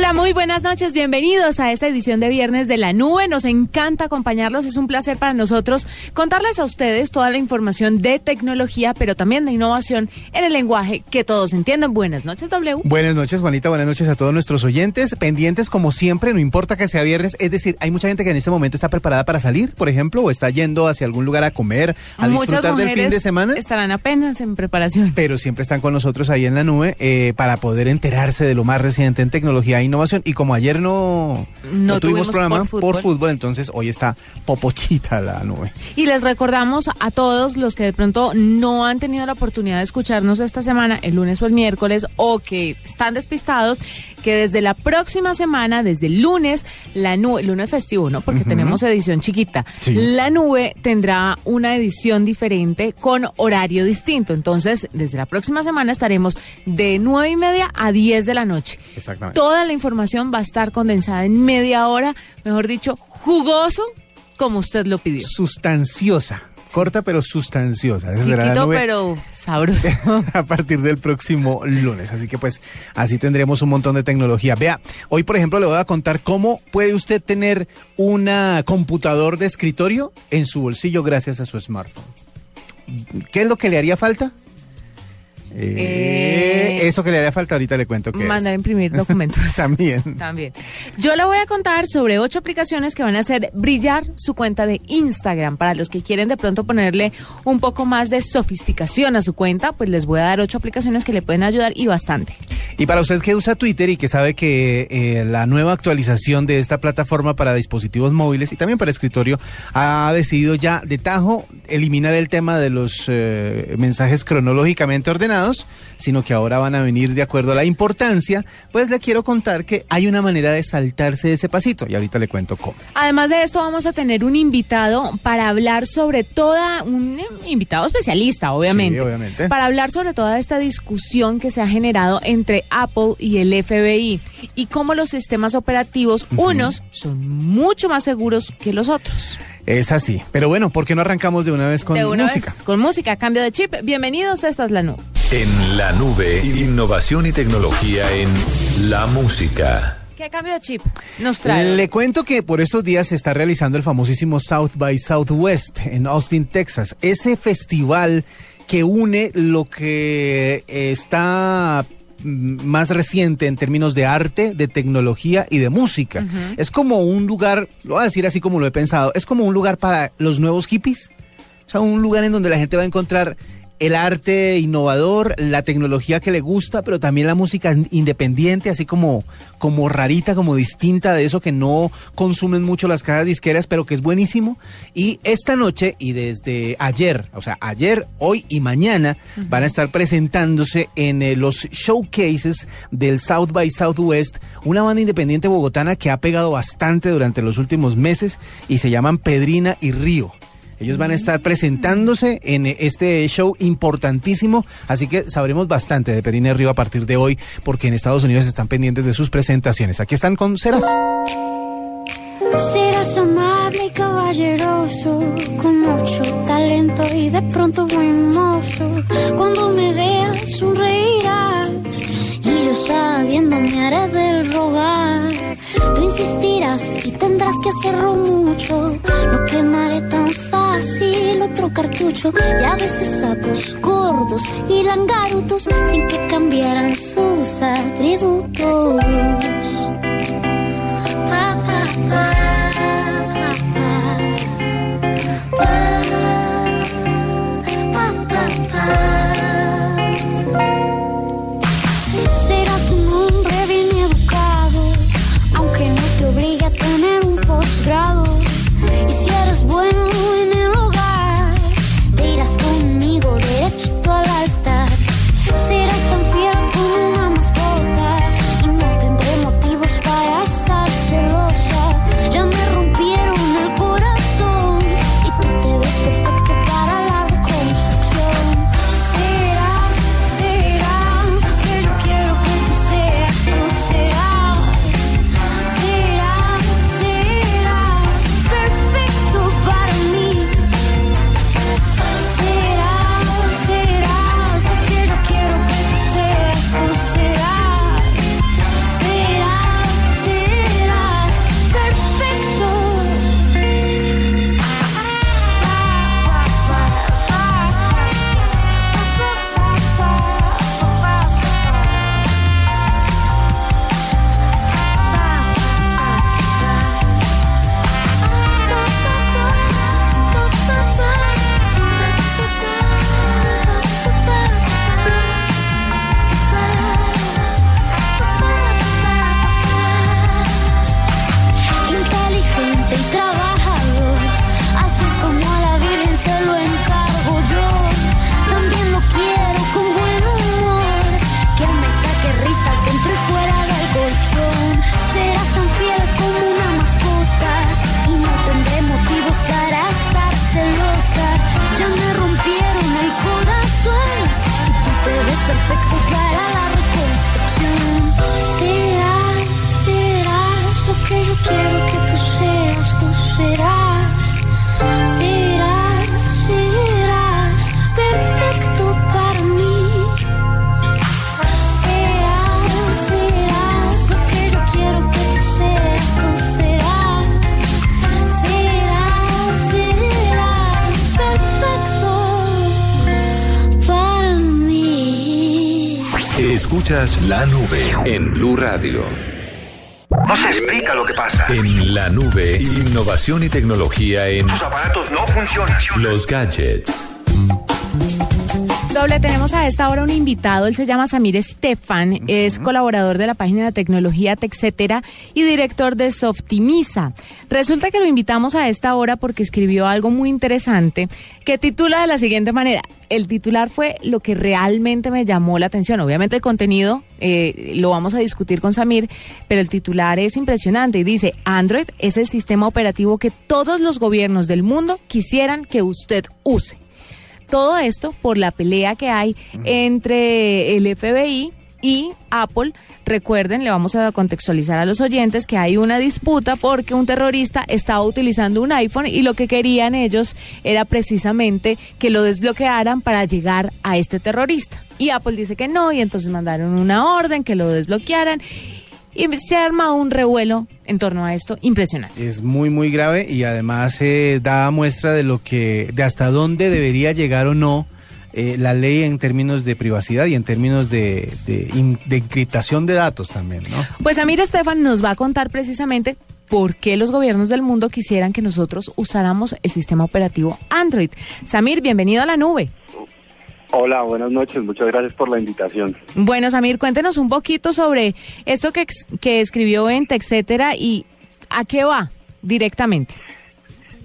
Hola, muy buenas noches. Bienvenidos a esta edición de Viernes de la Nube. Nos encanta acompañarlos. Es un placer para nosotros contarles a ustedes toda la información de tecnología, pero también de innovación en el lenguaje que todos entiendan. Buenas noches, W. Buenas noches, Juanita. Buenas noches a todos nuestros oyentes. Pendientes como siempre, no importa que sea viernes. Es decir, hay mucha gente que en este momento está preparada para salir, por ejemplo, o está yendo hacia algún lugar a comer, a disfrutar del fin de semana. Estarán apenas en preparación. Pero siempre están con nosotros ahí en la nube eh, para poder enterarse de lo más reciente en tecnología innovación. Y como ayer no, no, tuvimos, programa por fútbol. entonces hoy está popochita la nube. Y les recordamos a todos los que de pronto no han tenido la oportunidad de escucharnos esta semana, el lunes o el miércoles, o que están despistados, que desde la próxima semana, desde el lunes, la nube, lunes festivo, ¿no? Porque tenemos edición chiquita. La nube tendrá una edición diferente con horario distinto. Entonces, desde la próxima semana estaremos de nueve y media a 10 de la noche. Exactamente. Toda la información va a estar condensada en media hora, mejor dicho, jugoso, como usted lo pidió. Sustanciosa. Corta pero sustanciosa. Chiquito pero sabroso. a partir del próximo lunes. Así que pues así tendremos un montón de tecnología. Vea, hoy por ejemplo le voy a contar cómo puede usted tener una computador de escritorio en su bolsillo gracias a su smartphone. ¿Qué es lo que le haría falta? Eh, eso que le haría falta ahorita le cuento que mandar a imprimir documentos. También. También. Yo le voy a contar sobre ocho aplicaciones que van a hacer brillar su cuenta de Instagram. Para los que quieren de pronto ponerle un poco más de sofisticación a su cuenta, pues les voy a dar ocho aplicaciones que le pueden ayudar y bastante. Y para usted que usa Twitter y que sabe que eh, la nueva actualización de esta plataforma para dispositivos móviles y también para escritorio ha decidido ya de tajo eliminar el tema de los eh, mensajes cronológicamente ordenados sino que ahora van a venir de acuerdo a la importancia, pues le quiero contar que hay una manera de saltarse de ese pasito y ahorita le cuento cómo. Además de esto vamos a tener un invitado para hablar sobre toda, un invitado especialista, obviamente, obviamente. para hablar sobre toda esta discusión que se ha generado entre Apple y el FBI y cómo los sistemas operativos, unos son mucho más seguros que los otros. Es así. Pero bueno, ¿por qué no arrancamos de una vez con de una música? Vez con música, cambio de chip. Bienvenidos, esta es la nube. En la nube, innovación y tecnología en la música. ¿Qué cambio de chip nos trae? Le cuento que por estos días se está realizando el famosísimo South by Southwest en Austin, Texas. Ese festival que une lo que está más reciente en términos de arte, de tecnología y de música. Es como un lugar, lo voy a decir así como lo he pensado, es como un lugar para los nuevos hippies. O sea, un lugar en donde la gente va a encontrar el arte innovador, la tecnología que le gusta, pero también la música independiente, así como, como rarita, como distinta de eso que no consumen mucho las cajas disqueras, pero que es buenísimo. Y esta noche y desde ayer, o sea, ayer, hoy y mañana, van a estar presentándose en eh, los showcases del South by Southwest, una banda independiente bogotana que ha pegado bastante durante los últimos meses y se llaman Pedrina y Río. Ellos van a estar presentándose en este show importantísimo, así que sabremos bastante de Perine Río a partir de hoy, porque en Estados Unidos están pendientes de sus presentaciones. Aquí están con Ceras. Serás amable y caballeroso, con mucho talento y de pronto buen mozo. Cuando me veas sonreirás y yo sabiendo me haré del rogar. Tú insistirás y tendrás que hacerlo mucho, no quemaré tan fácil otro cartucho. Ya a veces sapos gordos y langarutos sin que cambiaran sus atributos. Serás innovación y tecnología en Tus aparatos no funcionan. los gadgets. Doble, tenemos a esta hora un invitado, él se llama Samir Estefan, es colaborador de la página de tecnología TechCetera y director de Softimisa. Resulta que lo invitamos a esta hora porque escribió algo muy interesante que titula de la siguiente manera. El titular fue lo que realmente me llamó la atención. Obviamente el contenido eh, lo vamos a discutir con Samir, pero el titular es impresionante y dice, Android es el sistema operativo que todos los gobiernos del mundo quisieran que usted use. Todo esto por la pelea que hay entre el FBI y Apple. Recuerden, le vamos a contextualizar a los oyentes que hay una disputa porque un terrorista estaba utilizando un iPhone y lo que querían ellos era precisamente que lo desbloquearan para llegar a este terrorista. Y Apple dice que no y entonces mandaron una orden que lo desbloquearan y se arma un revuelo en torno a esto impresionante. Es muy, muy grave y además eh, da muestra de lo que, de hasta dónde debería llegar o no eh, la ley en términos de privacidad y en términos de, de, in- de encriptación de datos también, ¿no? Pues Amir Estefan nos va a contar precisamente por qué los gobiernos del mundo quisieran que nosotros usáramos el sistema operativo Android. Samir, bienvenido a la nube. Hola, buenas noches. Muchas gracias por la invitación. Bueno, Samir, cuéntenos un poquito sobre esto que, que escribió en TechCetera y a qué va directamente.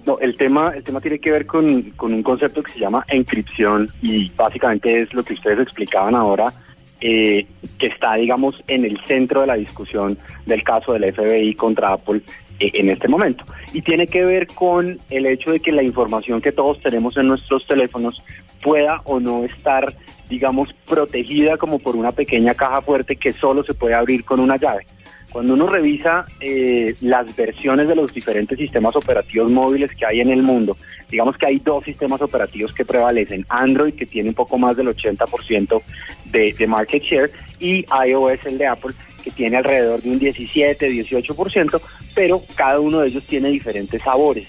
No, el tema, el tema tiene que ver con, con un concepto que se llama encripción y básicamente es lo que ustedes explicaban ahora, eh, que está, digamos, en el centro de la discusión del caso del FBI contra Apple eh, en este momento. Y tiene que ver con el hecho de que la información que todos tenemos en nuestros teléfonos pueda o no estar, digamos, protegida como por una pequeña caja fuerte que solo se puede abrir con una llave. Cuando uno revisa eh, las versiones de los diferentes sistemas operativos móviles que hay en el mundo, digamos que hay dos sistemas operativos que prevalecen. Android, que tiene un poco más del 80% de, de market share, y iOS, el de Apple, que tiene alrededor de un 17, 18%, pero cada uno de ellos tiene diferentes sabores.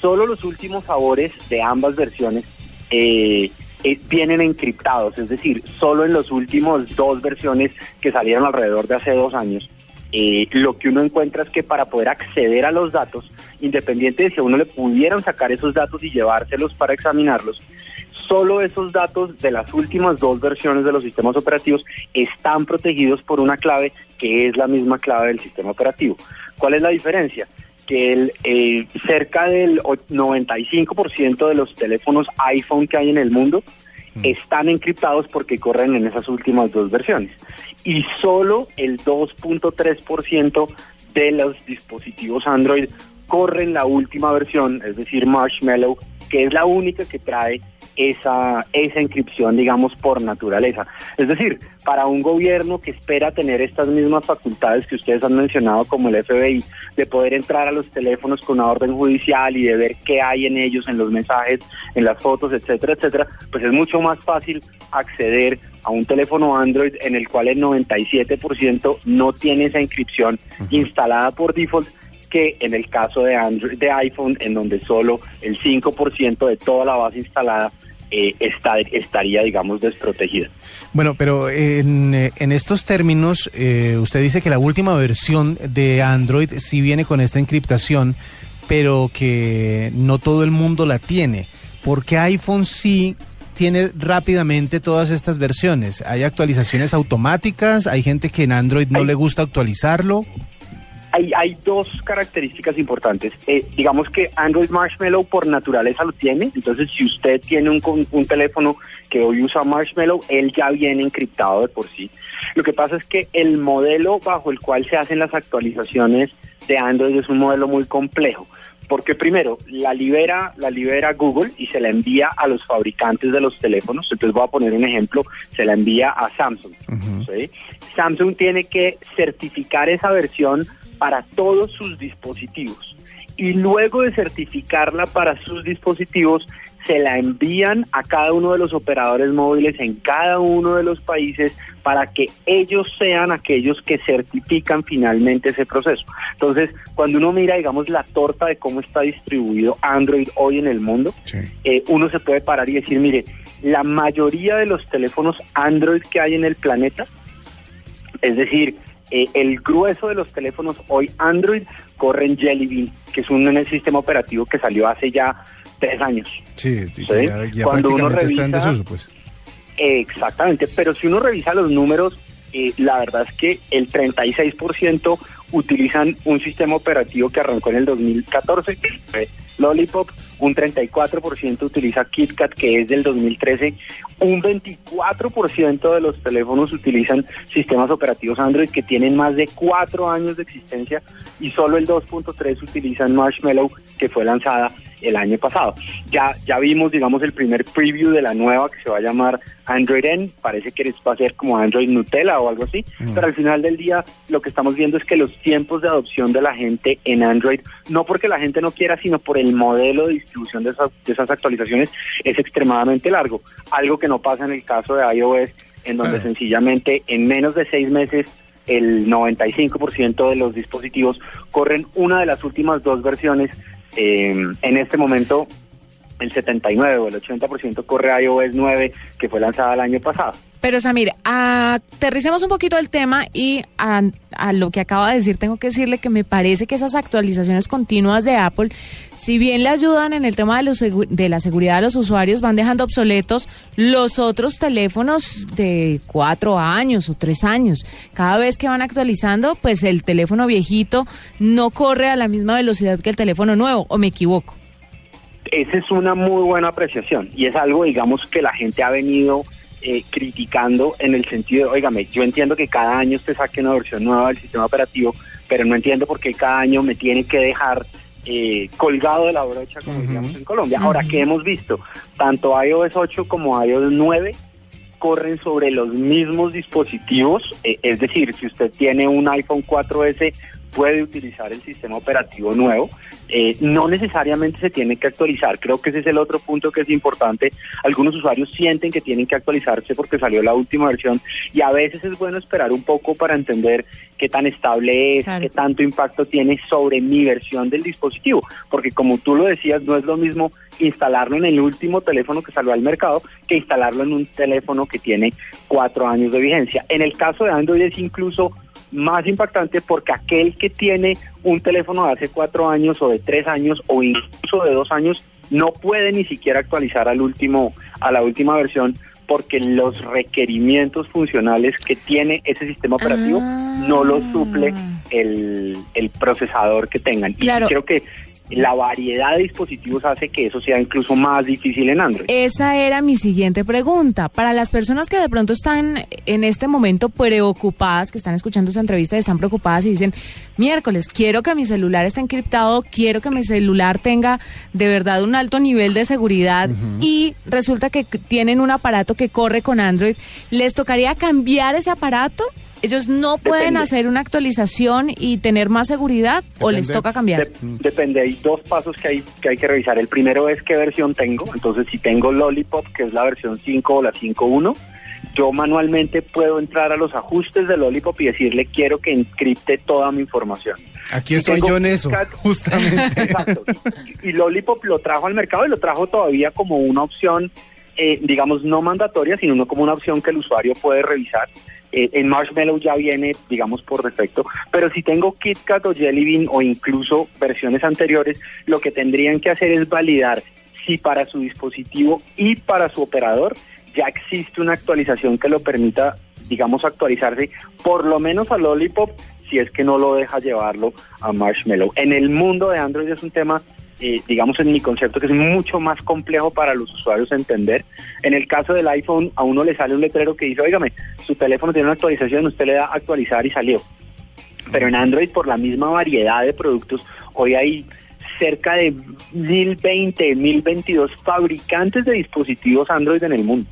Solo los últimos sabores de ambas versiones eh, eh, vienen encriptados, es decir, solo en los últimos dos versiones que salieron alrededor de hace dos años, eh, lo que uno encuentra es que para poder acceder a los datos, independiente de si a uno le pudieran sacar esos datos y llevárselos para examinarlos, solo esos datos de las últimas dos versiones de los sistemas operativos están protegidos por una clave que es la misma clave del sistema operativo. ¿Cuál es la diferencia? Que el, eh, cerca del o- 95% de los teléfonos iPhone que hay en el mundo están encriptados porque corren en esas últimas dos versiones. Y solo el 2.3% de los dispositivos Android corren la última versión, es decir, Marshmallow, que es la única que trae esa, esa inscripción, digamos, por naturaleza. Es decir, para un gobierno que espera tener estas mismas facultades que ustedes han mencionado, como el FBI, de poder entrar a los teléfonos con una orden judicial y de ver qué hay en ellos, en los mensajes, en las fotos, etcétera, etcétera, pues es mucho más fácil acceder a un teléfono Android en el cual el 97% no tiene esa inscripción instalada por default que en el caso de Android, de iPhone, en donde solo el 5% de toda la base instalada eh, está, estaría, digamos, desprotegida. Bueno, pero en, eh, en estos términos, eh, usted dice que la última versión de Android sí viene con esta encriptación, pero que no todo el mundo la tiene. ¿Por qué iPhone sí tiene rápidamente todas estas versiones? ¿Hay actualizaciones automáticas? ¿Hay gente que en Android no Hay- le gusta actualizarlo? Hay, hay dos características importantes. Eh, digamos que Android Marshmallow por naturaleza lo tiene. Entonces, si usted tiene un, un teléfono que hoy usa Marshmallow, él ya viene encriptado de por sí. Lo que pasa es que el modelo bajo el cual se hacen las actualizaciones de Android es un modelo muy complejo. Porque primero, la libera, la libera Google y se la envía a los fabricantes de los teléfonos. Entonces voy a poner un ejemplo, se la envía a Samsung. ¿sí? Samsung tiene que certificar esa versión para todos sus dispositivos. Y luego de certificarla para sus dispositivos, se la envían a cada uno de los operadores móviles en cada uno de los países para que ellos sean aquellos que certifican finalmente ese proceso. Entonces, cuando uno mira, digamos, la torta de cómo está distribuido Android hoy en el mundo, Sí. eh, uno se puede parar y decir, mire, la mayoría de los teléfonos Android que hay en el planeta, es decir, eh, el grueso de los teléfonos hoy Android corren Jelly Bean, que es un, un sistema operativo que salió hace ya tres años. Sí, ya, ya cuando uno prácticamente está en revisa- desuso, pues. Exactamente, pero si uno revisa los números, eh, la verdad es que el 36% utilizan un sistema operativo que arrancó en el 2014, que fue Lollipop, un 34% utiliza KitKat, que es del 2013, un 24% de los teléfonos utilizan sistemas operativos Android que tienen más de cuatro años de existencia y solo el 2.3 utilizan Marshmallow, que fue lanzada el año pasado. Ya, ya vimos, digamos, el primer preview de la nueva que se va a llamar Android N. Parece que va a ser como Android Nutella o algo así. Pero al final del día lo que estamos viendo es que los tiempos de adopción de la gente en Android, no porque la gente no quiera, sino por el modelo de distribución de esas, de esas actualizaciones, es extremadamente largo. Algo que no pasa en el caso de iOS, en donde Claro. sencillamente en menos de seis meses el 95% de los dispositivos corren una de las últimas dos versiones. Eh, en este momento, el 79 o el 80% corre iOS 9, que fue lanzada el año pasado. Pero Samir, aterricemos un poquito el tema y a, a lo que acaba de decir, tengo que decirle que me parece que esas actualizaciones continuas de Apple, si bien le ayudan en el tema de, los de la seguridad de los usuarios, van dejando obsoletos los otros teléfonos de cuatro años o tres años. Cada vez que van actualizando, pues el teléfono viejito no corre a la misma velocidad que el teléfono nuevo, o me equivoco. Esa es una muy buena apreciación y es algo, digamos, que la gente ha venido eh, criticando en el sentido de, oígame, yo entiendo que cada año usted saque una versión nueva del sistema operativo, pero no entiendo por qué cada año me tiene que dejar eh, colgado de la brocha, como diríamos en Colombia. Ahora, ¿qué hemos visto? Tanto iOS 8 como iOS 9 corren sobre los mismos dispositivos, eh, es decir, si usted tiene un iPhone 4S puede utilizar el sistema operativo nuevo, eh, no necesariamente se tiene que actualizar, creo que ese es el otro punto que es importante, algunos usuarios sienten que tienen que actualizarse porque salió la última versión y a veces es bueno esperar un poco para entender qué tan estable es, Claro. qué tanto impacto tiene sobre mi versión del dispositivo, porque como tú lo decías, no es lo mismo instalarlo en el último teléfono que salió al mercado que instalarlo en un teléfono que tiene cuatro años de vigencia. En el caso de Android es incluso más impactante porque aquel que tiene un teléfono de hace cuatro años o de tres años o incluso de dos años no puede ni siquiera actualizar al último a la última versión porque los requerimientos funcionales que tiene ese sistema operativo Ah. no los suple el, el procesador que tengan. Claro. Y creo que la variedad de dispositivos hace que eso sea incluso más difícil en Android. Esa era mi siguiente pregunta. Para las personas que de pronto están en este momento preocupadas, que están escuchando esta entrevista y están preocupadas y dicen, miércoles, quiero que mi celular esté encriptado, quiero que mi celular tenga de verdad un alto nivel de seguridad y resulta que tienen un aparato que corre con Android, ¿les tocaría cambiar ese aparato? ¿Ellos no pueden Depende. hacer una actualización y tener más seguridad o les toca cambiar? Dep- depende, hay dos pasos que hay, que hay que revisar. El primero es qué versión tengo. Entonces, si tengo Lollipop, que es la versión 5 o la 5.1, yo manualmente puedo entrar a los ajustes de Lollipop y decirle quiero que encripte toda mi información. Aquí Y estoy yo en eso, justamente. Exacto. Y, y Lollipop lo trajo al mercado y lo trajo todavía como una opción, eh, digamos, no mandatoria, sino no como una opción que el usuario puede revisar. Eh, en Marshmallow ya viene, digamos, por defecto. Pero si tengo KitKat o Jelly Bean o incluso versiones anteriores, lo que tendrían que hacer es validar si para su dispositivo y para su operador ya existe una actualización que lo permita, digamos, actualizarse por lo menos a Lollipop si es que no lo deja llevarlo a Marshmallow. En el mundo de Android es un tema, eh, digamos, en mi concepto, que es mucho más complejo para los usuarios entender. En el caso del iPhone, a uno le sale un letrero que dice, óigame, su teléfono tiene una actualización, usted le da actualizar y salió. Pero en Android, por la misma variedad de productos, hoy hay cerca de 1020, 1022 fabricantes de dispositivos Android en el mundo.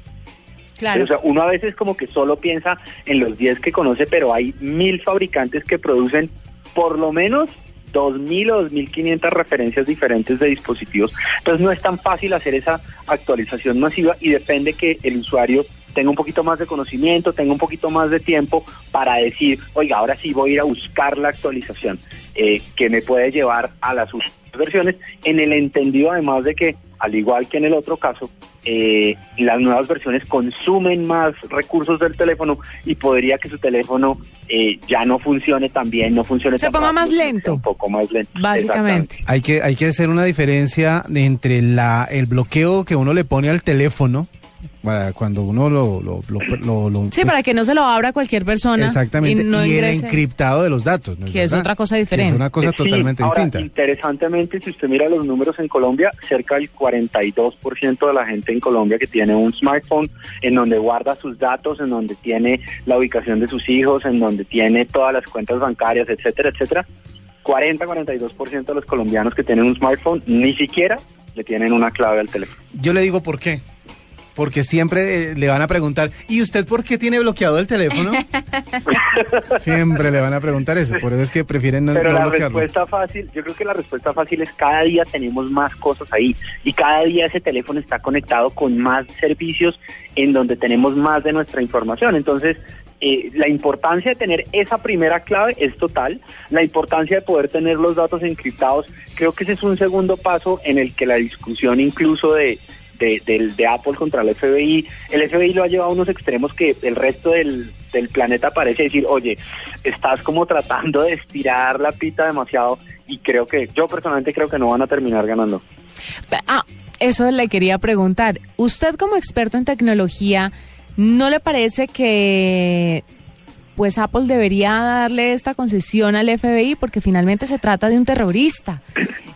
Claro. O sea, uno a veces como que solo piensa en los 10 que conoce, pero hay mil fabricantes que producen por lo menos 2.000 o 2.500 referencias diferentes de dispositivos. Entonces no es tan fácil hacer esa actualización masiva y depende que el usuario tenga un poquito más de conocimiento, tenga un poquito más de tiempo para decir, oiga, ahora sí voy a ir a buscar la actualización eh, que me puede llevar a las últimas versiones, en el entendido además de que, al igual que en el otro caso, eh, las nuevas versiones consumen más recursos del teléfono y podría que su teléfono eh, ya no funcione tan bien, no funcione Se tan ponga más lento. Un poco más lento. Básicamente. Hay que, hay que hacer una diferencia de entre la, el bloqueo que uno le pone al teléfono para cuando uno lo... lo, lo, lo- lo- Sí, pues, para que no se lo abra cualquier persona. Exactamente, Y, no y el encriptado de los datos. ¿no Que es otra cosa diferente. Es una cosa Sí, totalmente ahora, distinta. Interesantemente, si usted mira los números en Colombia, cerca del 42% de la gente en Colombia que tiene un smartphone en donde guarda sus datos, en donde tiene la ubicación de sus hijos, en donde tiene todas las cuentas bancarias, etcétera, etcétera. 40-42% de los colombianos que tienen un smartphone ni siquiera le tienen una clave al teléfono. Yo le digo por qué. Porque siempre eh, le van a preguntar, ¿y usted por qué tiene bloqueado el teléfono? siempre le van a preguntar eso, por eso es que prefieren no, Pero no la bloquearlo. respuesta fácil, yo creo que la respuesta fácil es cada día tenemos más cosas ahí y cada día ese teléfono está conectado con más servicios en donde tenemos más de nuestra información. Entonces, eh, la importancia de tener esa primera clave es total. La importancia de poder tener los datos encriptados, creo que ese es un segundo paso en el que la discusión incluso de, de, de Apple contra el FBI, el FBI lo ha llevado a unos extremos que el resto del, del planeta parece decir, oye, estás como tratando de estirar la pita demasiado y creo que, yo personalmente creo que no van a terminar ganando. Ah, eso le quería preguntar. Usted como experto en tecnología, ¿no le parece que pues Apple debería darle esta concesión al FBI porque finalmente se trata de un terrorista,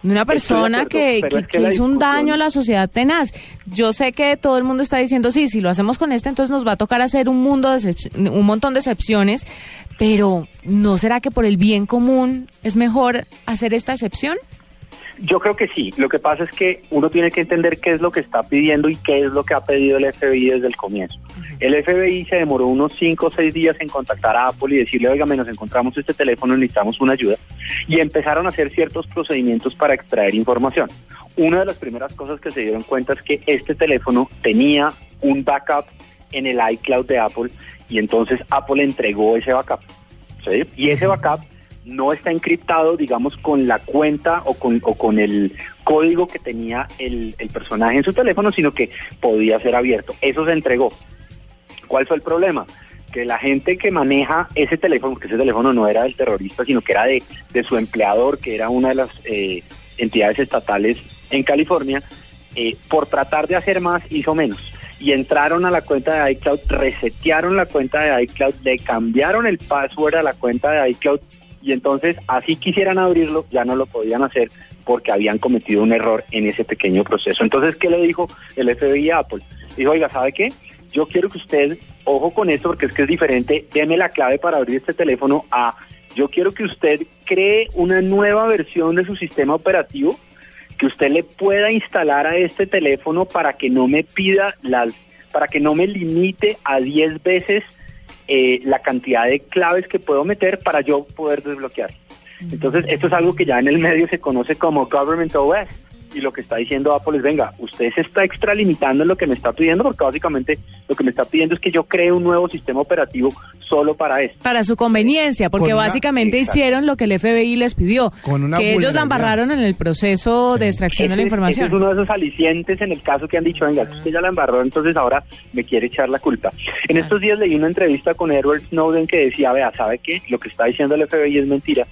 de una persona acuerdo, que, que- es que que la hizo un daño a la sociedad tenaz. Yo sé que todo el mundo está diciendo, sí, si lo hacemos con este, entonces nos va a tocar hacer un, mundo de un montón de excepciones, pero ¿no será que por el bien común es mejor hacer esta excepción? Yo creo que sí. Lo que pasa es que uno tiene que entender qué es lo que está pidiendo y qué es lo que ha pedido el FBI desde el comienzo. El FBI se demoró unos 5 o 6 días en contactar a Apple y decirle, oiga, nos encontramos este teléfono, necesitamos una ayuda. Y empezaron a hacer ciertos procedimientos para extraer información. Una de las primeras cosas que se dieron cuenta es que este teléfono tenía un backup en el iCloud de Apple y entonces Apple entregó ese backup. ¿sí? Y ese backup no está encriptado, digamos, con la cuenta o con, o con el código que tenía el, el personaje en su teléfono, sino que podía ser abierto. Eso se entregó. ¿Cuál fue el problema? Que la gente que maneja ese teléfono, porque ese teléfono no era del terrorista, sino que era de, de su empleador, que era una de las eh, entidades estatales en California, eh, por tratar de hacer más, hizo menos. Y entraron a la cuenta de iCloud, resetearon la cuenta de iCloud, le cambiaron el password a la cuenta de iCloud y entonces así quisieran abrirlo, ya no lo podían hacer porque habían cometido un error en ese pequeño proceso. Entonces, ¿qué le dijo el FBI a Apple? Dijo, oiga, ¿sabe qué? Yo quiero que usted, ojo con esto porque es que es diferente, deme la clave para abrir este teléfono a, yo quiero que usted cree una nueva versión de su sistema operativo que usted le pueda instalar a este teléfono para que no me pida las, para que no me limite a 10 veces eh, la cantidad de claves que puedo meter para yo poder desbloquear. Entonces, esto es algo que ya en el medio se conoce como Government OS. Y lo que está diciendo Apple es, venga, usted se está extralimitando en lo que me está pidiendo, porque básicamente lo que me está pidiendo es que yo cree un nuevo sistema operativo solo para esto. Para su conveniencia, porque Con básicamente Exacto. hicieron lo que el FBI les pidió, Con una que ellos la embarraron en el proceso de extracción de la Ese información. ese es uno de esos alicientes en el caso que han dicho, venga, usted ya la embarró, entonces ahora me quiere echar la culpa. En estos días leí una entrevista con Edward Snowden que decía, vea, ¿sabe qué? Lo que está diciendo el FBI es mentira,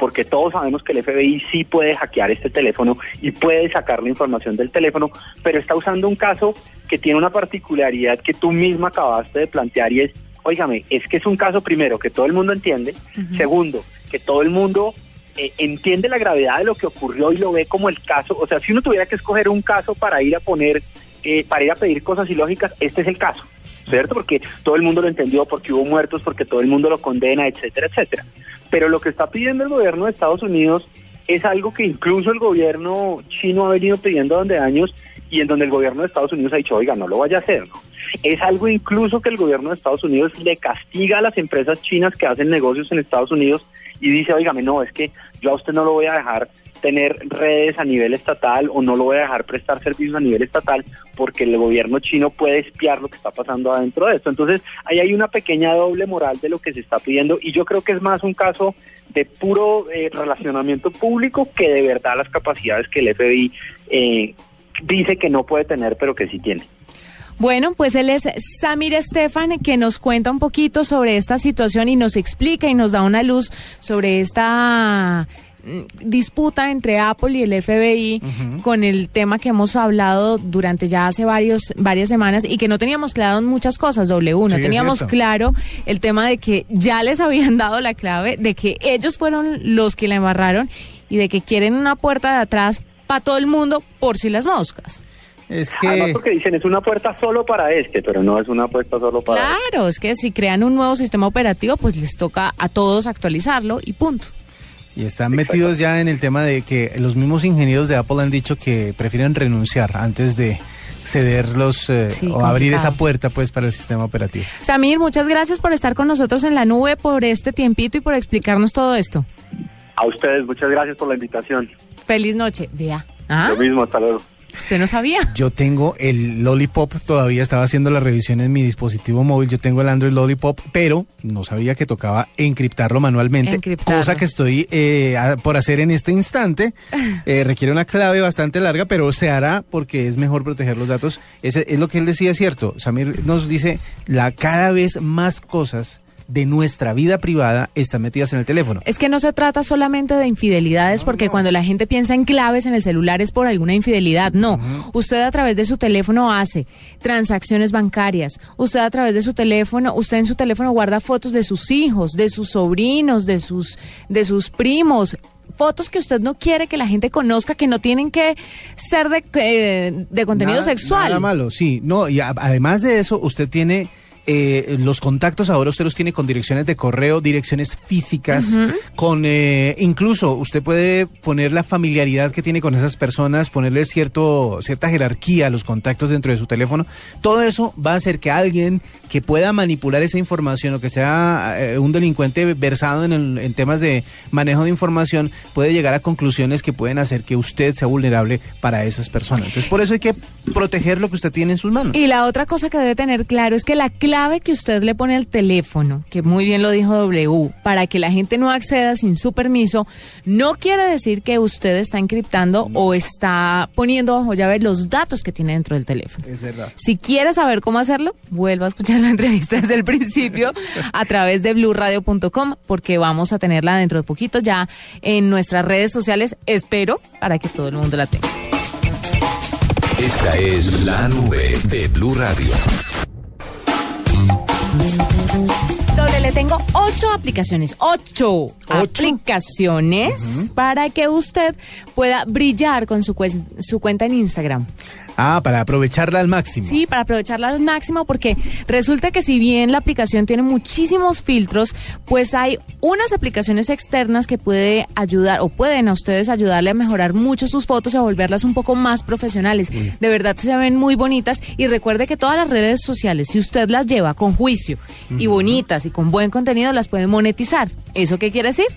porque todos sabemos que el FBI sí puede hackear este teléfono y puede sacar la información del teléfono, pero está usando un caso que tiene una particularidad que tú misma acabaste de plantear y es, óigame, es que es un caso primero que todo el mundo entiende, segundo, que todo el mundo eh, entiende la gravedad de lo que ocurrió y lo ve como el caso, o sea, si uno tuviera que escoger un caso para ir a poner, eh, para ir a pedir cosas ilógicas, este es el caso. ¿Cierto? Porque todo el mundo lo entendió, porque hubo muertos, porque todo el mundo lo condena, etcétera, etcétera. Pero lo que está pidiendo el gobierno de Estados Unidos es algo que incluso el gobierno chino ha venido pidiendo durante años y en donde el gobierno de Estados Unidos ha dicho, oiga, no lo vaya a hacer. Es algo incluso que el gobierno de Estados Unidos le castiga a las empresas chinas que hacen negocios en Estados Unidos y dice, oígame, no, es que yo a usted no lo voy a dejar tener redes a nivel estatal o no lo voy a dejar prestar servicios a nivel estatal porque el gobierno chino puede espiar lo que está pasando adentro de esto. Entonces, ahí hay una pequeña doble moral de lo que se está pidiendo y yo creo que es más un caso de puro eh, relacionamiento público que de verdad las capacidades que el FBI eh, dice que no puede tener, pero que sí tiene. Bueno, pues él es Samir Estefan, que nos cuenta un poquito sobre esta situación y nos explica y nos da una luz sobre esta disputa entre Apple y el FBI con el tema que hemos hablado durante ya hace varios varias semanas y que no teníamos claro en muchas cosas, W, no Sí, teníamos claro el tema de que ya les habían dado la clave, de que ellos fueron los que la embarraron y de que quieren una puerta de atrás para todo el mundo por si las moscas. Es Además que porque dicen es una puerta solo para este, pero no es una puerta solo para este. Claro, es que si crean un nuevo sistema operativo, pues les toca a todos actualizarlo y punto. Y están metidos ya en el tema de que los mismos ingenieros de Apple han dicho que prefieren renunciar antes de ceder los eh, Sí, o abrir esa puerta pues para el sistema operativo. Samir, muchas gracias por estar con nosotros en la nube por este tiempito y por explicarnos todo esto. A ustedes, muchas gracias por la invitación. Feliz noche. Vea. ¿Ah? Lo mismo, hasta luego. ¿Usted no sabía? Yo tengo el Lollipop, todavía estaba haciendo la revisión en mi dispositivo móvil, yo tengo el Android Lollipop, pero no sabía que tocaba encriptarlo manualmente, Encriptarlo. cosa que estoy eh, a- por hacer en este instante. Eh, requiere una clave bastante larga, pero se hará porque es mejor proteger los datos. Ese es lo que él decía, cierto. Samir nos dice, la cada vez más cosas de nuestra vida privada están metidas en el teléfono. Es que no se trata solamente de infidelidades, porque cuando la gente piensa en claves en el celular es por alguna infidelidad. No, usted a través de su teléfono hace transacciones bancarias. Usted a través de su teléfono, usted en su teléfono guarda fotos de sus hijos, de sus sobrinos, de sus, de sus primos. Fotos que usted no quiere que la gente conozca, que no tienen que ser de, eh, de contenido Nada- sexual. Nada malo, sí. No, y a- además de eso, usted tiene eh, los contactos ahora usted los tiene con direcciones de correo, direcciones físicas, con eh, incluso usted puede poner la familiaridad que tiene con esas personas, ponerle cierto cierta jerarquía a los contactos dentro de su teléfono. Todo eso va a hacer que alguien que pueda manipular esa información o que sea eh, un delincuente versado en, el- en temas de manejo de información puede llegar a conclusiones que pueden hacer que usted sea vulnerable para esas personas. Entonces, por eso hay que proteger lo que usted tiene en sus manos. Y la otra cosa que debe tener claro es que la clave que usted le pone al teléfono, que muy bien lo dijo W, para que la gente no acceda sin su permiso, no quiere decir que usted está encriptando o está poniendo bajo llave los datos que tiene dentro del teléfono. Es verdad. Si quiere saber cómo hacerlo, vuelva a escuchar la entrevista desde el principio a través de blurradio.com porque vamos a tenerla dentro de poquito ya en nuestras redes sociales, espero, para que todo el mundo la tenga. Esta es la nube de Blue Radio. Doble, le tengo ocho aplicaciones, ocho, aplicaciones para que usted pueda brillar con su, su cuenta en Instagram. Ah, para aprovecharla al máximo. Sí, para aprovecharla al máximo porque resulta que si bien la aplicación tiene muchísimos filtros, pues hay unas aplicaciones externas que puede ayudar o pueden a ustedes ayudarle a mejorar mucho sus fotos y a volverlas un poco más profesionales. De verdad se ven muy bonitas y recuerde que todas las redes sociales, si usted las lleva con juicio y bonitas y con buen contenido, las puede monetizar. ¿Eso qué quiere decir?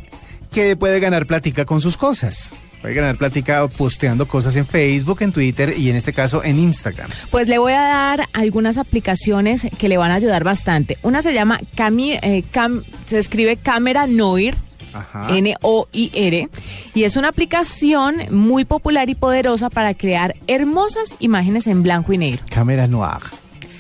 Que puede ganar plática con sus cosas. Puede ganar plática posteando cosas en Facebook, en Twitter y en este caso en Instagram. Pues le voy a dar algunas aplicaciones que le van a ayudar bastante. Una se llama Cami, eh, Cam- se escribe Cámara Noir. N-O-I-R y es una aplicación muy popular y poderosa para crear hermosas imágenes en blanco y negro. Cámara noir,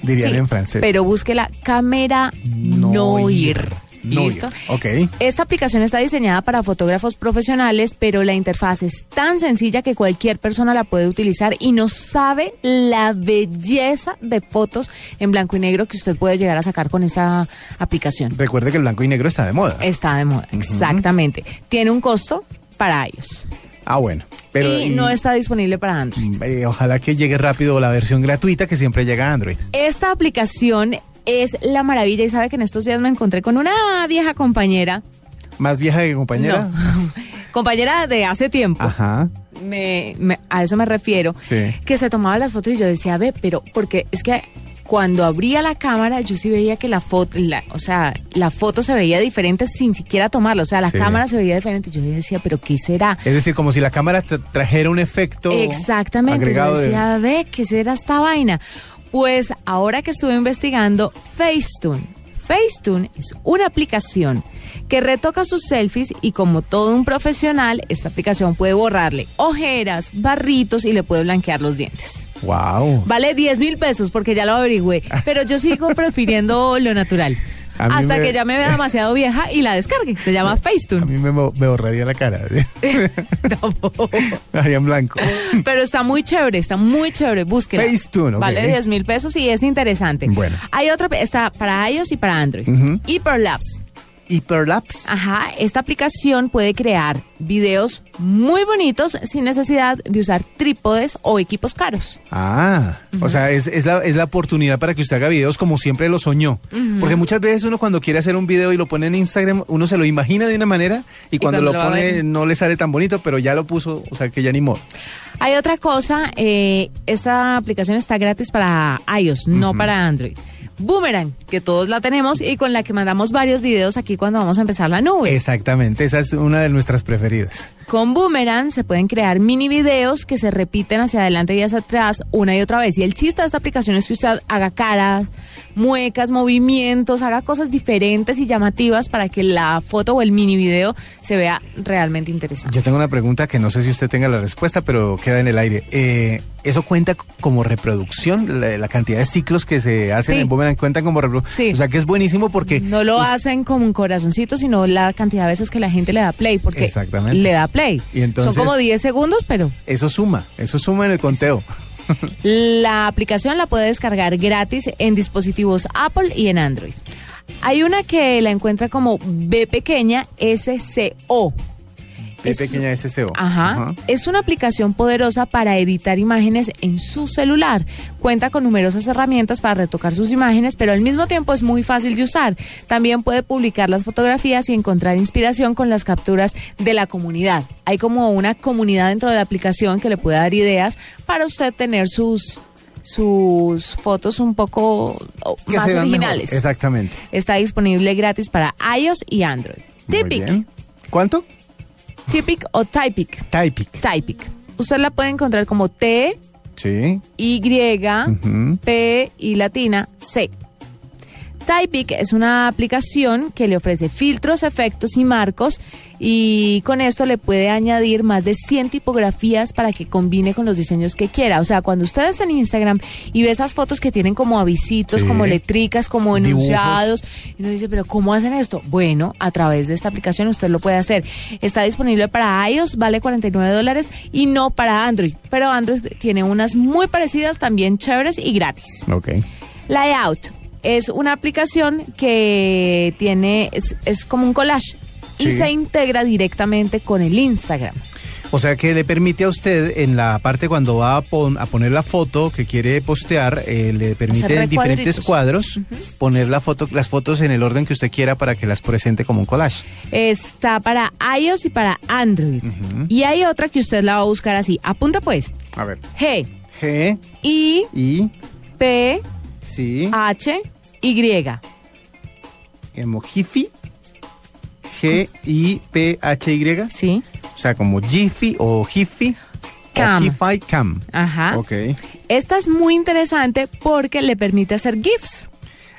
dirían Sí, en francés. Pero búsquela Cámara Noir. ¿Listo? Ok. Esta aplicación está diseñada para fotógrafos profesionales, pero la interfaz es tan sencilla que cualquier persona la puede utilizar y no sabe la belleza de fotos en blanco y negro que usted puede llegar a sacar con esta aplicación. Recuerde que el blanco y negro está de moda. Está de moda, exactamente. Tiene un costo para iOS Ah, bueno. Pero y, no está disponible para Android. eh, ojalá que llegue rápido la versión gratuita que siempre llega a Android. Esta aplicación es la maravilla y sabe que en estos días me encontré con una vieja compañera. Más vieja que compañera. No, compañera de hace tiempo. Ajá. me, me- a eso me refiero, Sí. que se tomaba las fotos y yo decía, ve, pero porque es que cuando abría la cámara yo sí veía que la foto, la, o sea, la foto se veía diferente sin siquiera tomarla, o sea, la Sí. cámara se veía diferente. Yo decía, pero ¿qué será? Es decir, como si la cámara tra- trajera un efecto Exactamente, agregado yo de- decía, ve, ¿qué será esta vaina? Pues ahora que estuve investigando, Facetune. Facetune es una aplicación que retoca sus selfies y como todo un profesional, esta aplicación puede borrarle ojeras, barritos y le puede blanquear los dientes. Wow. Vale 10 mil pesos porque ya lo averigüé, pero yo sigo prefiriendo lo natural. A Hasta me- que ya me vea demasiado vieja y la descargue. Se llama A Facetune. mí me, me borraría la cara. Me haría en blanco. Pero está muy chévere, está muy chévere, búsquela. Facetune, ok. Vale 10 mil pesos y es interesante. Bueno. Hay otra, está para iOS y para Android. Ujú. Hyperlapse. Hyperlapse. Ajá, esta aplicación puede crear videos muy bonitos sin necesidad de usar trípodes o equipos caros. Ah, o sea, es, es la, es la oportunidad para que usted haga videos como siempre lo soñó. Porque muchas veces uno cuando quiere hacer un video y lo pone en Instagram, uno se lo imagina de una manera y, cuando, cuando lo pone no le sale tan bonito, pero ya lo puso, o sea, que ya ni modo. Hay otra cosa, eh, esta aplicación está gratis para iOS, no para Android. Boomerang, que todos la tenemos y con la que mandamos varios videos aquí cuando vamos a empezar la nube. Exactamente, esa es una de nuestras preferidas. Con Boomerang se pueden crear mini videos que se repiten hacia adelante y hacia atrás una y otra vez. Y el chiste de esta aplicación es que usted haga caras, muecas, movimientos, haga cosas diferentes y llamativas para que la foto o el mini video se vea realmente interesante. Yo tengo una pregunta que no sé si usted tenga la respuesta, pero queda en el aire. Eh, ¿Eso cuenta como reproducción? La, la cantidad de ciclos que se hacen Sí. en Boomerang cuentan como reproducción. Sí. O sea, que es buenísimo porque... No lo hacen como un corazoncito, sino la cantidad de veces que la gente le da play, porque Exactamente. le da play. Y entonces- Son como 10 segundos, pero Eso suma, eso suma en el conteo. La aplicación la puede descargar gratis en dispositivos Apple y en Android. Hay una que la encuentra como B pequeña SCO. Es- pequeña SCO. Ajá. Es una aplicación poderosa para editar imágenes en su celular. Cuenta con numerosas herramientas para retocar sus imágenes, pero al mismo tiempo es muy fácil de usar. También puede publicar las fotografías y encontrar inspiración con las capturas de la comunidad. Hay como una comunidad dentro de la aplicación que le puede dar ideas para usted tener sus sus fotos un poco Que más mejor. originales. Exactamente. Está disponible gratis para iOS y Android. Bien. ¿Cuánto? Typic o Typic. Typic. Typic. Usted la puede encontrar como T, Sí. Y, Ujú. P y latina, C. Typic es una aplicación que le ofrece filtros, efectos y marcos y con esto le puede añadir más de 100 tipografías para que combine con los diseños que quiera. O sea, cuando usted está en Instagram y ve esas fotos que tienen como avisitos, Sí. como letricas, como Dibujos. enunciados, y uno dice, pero ¿cómo hacen esto? Bueno, a través de esta aplicación usted lo puede hacer. Está disponible para iOS, vale 49 dólares y no para Android, pero Android tiene unas muy parecidas, también chéveres y gratis. Ok. Layout es una aplicación que tiene, es, es como un collage y se integra directamente con el Instagram. O sea que le permite a usted en la parte cuando va a, pon- a poner la foto que quiere postear, eh, le permite en diferentes cuadros poner la foto, las fotos en el orden que usted quiera para que las presente como un collage. Está para iOS y para Android. Y hay otra que usted la va a buscar así. Apunta pues. A ver. G, G, I, I, P, sí, H, Y. emojifi, G, I, P, H, Y. Sí. O sea, como Jiffy o Jiffy. Cam. O Jiffy Cam. Ajá. Ok. Esta es muy interesante porque le permite hacer GIFs.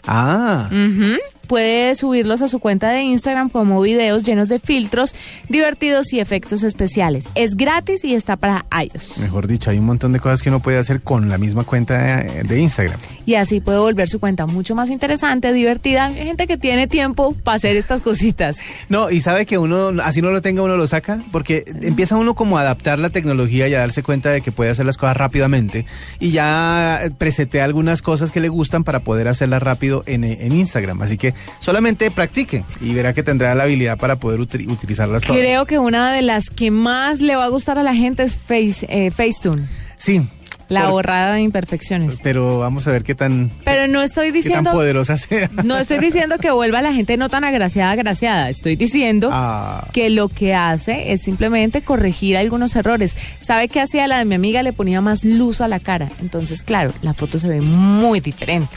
Ah, Ujú. Puede subirlos a su cuenta de Instagram como videos llenos de filtros divertidos y efectos especiales. Es gratis y está para iOS. mejor dicho, hay un montón de cosas que uno puede hacer con la misma cuenta de, de Instagram. Y así puede volver su cuenta mucho más interesante, divertida. Hay gente que tiene tiempo para hacer estas cositas. No, y sabe que uno, así no lo tenga, uno lo saca, porque empieza uno como a adaptar la tecnología y a darse cuenta de que puede hacer las cosas rápidamente y ya presetea algunas cosas que le gustan para poder hacerlas rápido en, en Instagram. Así que solamente practique y verá que tendrá la habilidad para poder uti- utilizarlas todas. Creo que una de las que más le va a gustar a la gente es Face, eh, Facetune. Sí, La borrada de imperfecciones. Pero vamos a ver qué tan, Pero no estoy qué tan diciendo... poderosa sea. No estoy diciendo que vuelva la gente no tan agraciada, agraciada. Estoy diciendo Ah. que lo que hace es simplemente corregir algunos errores. ¿Sabe qué hacía la de mi amiga? Le ponía más luz a la cara. Entonces, claro, la foto se ve muy diferente.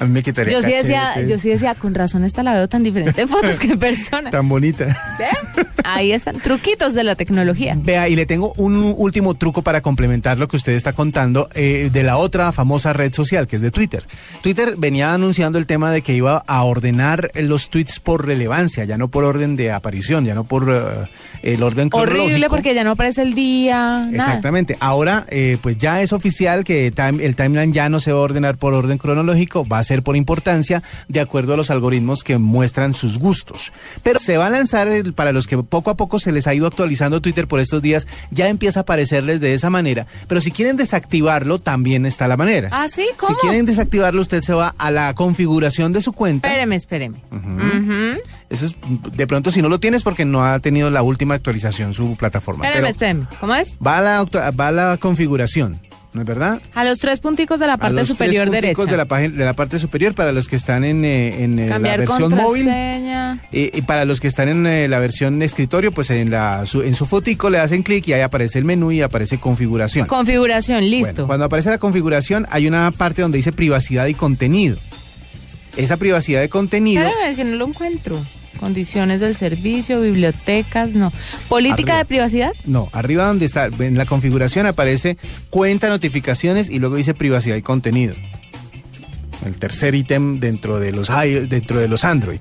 A mí me quitaría Yo sí decía, cachetes. yo sí decía, con razón esta la veo tan diferente en fotos que en persona. Tan bonita. Ahí están, truquitos de la tecnología. Vea, y le tengo un último truco para complementar lo que usted está contando eh, de la otra famosa red social, que es de Twitter. Twitter venía anunciando el tema de que iba a ordenar los tweets por relevancia, ya no por orden de aparición, ya no por eh, el orden Horrible cronológico. porque ya no aparece el día. nada. Exactamente. Ahora, eh, pues ya es oficial que time- el timeline ya no se va a ordenar por orden cronológico, va a por importancia, de acuerdo a los algoritmos que muestran sus gustos. Pero se va a lanzar, el- para los que poco a poco se les ha ido actualizando Twitter por estos días, ya empieza a aparecerles de esa manera. Pero si quieren desactivarlo, también está la manera. Ah, ¿sí? ¿Cómo? Si quieren desactivarlo, usted se va a la configuración de su cuenta. Espéreme, espéreme. Eso es, de pronto, si no lo tienes, porque no ha tenido la última actualización su plataforma. Espéreme, Pero espéreme. ¿Cómo es? va a la, va a la configuración, ¿no es verdad? A los tres punticos de la a parte los superior tres punticos derecha. de la, página, de la parte superior para los que están en, eh, en, eh, la versión móvil. contraseña. Y, para los que están en eh, la versión escritorio, pues en, la, su, en su fotico le hacen clic y ahí aparece el menú y aparece configuración. Configuración, Bueno, listo. cuando aparece la configuración hay una parte donde dice privacidad y contenido. Esa privacidad de contenido... Espérame, es que no lo encuentro. Condiciones del servicio, bibliotecas, no. Política Arriba. de privacidad. No, arriba donde está, en la configuración aparece cuenta, notificaciones y luego dice privacidad y contenido. El tercer ítem dentro de los dentro de los Android.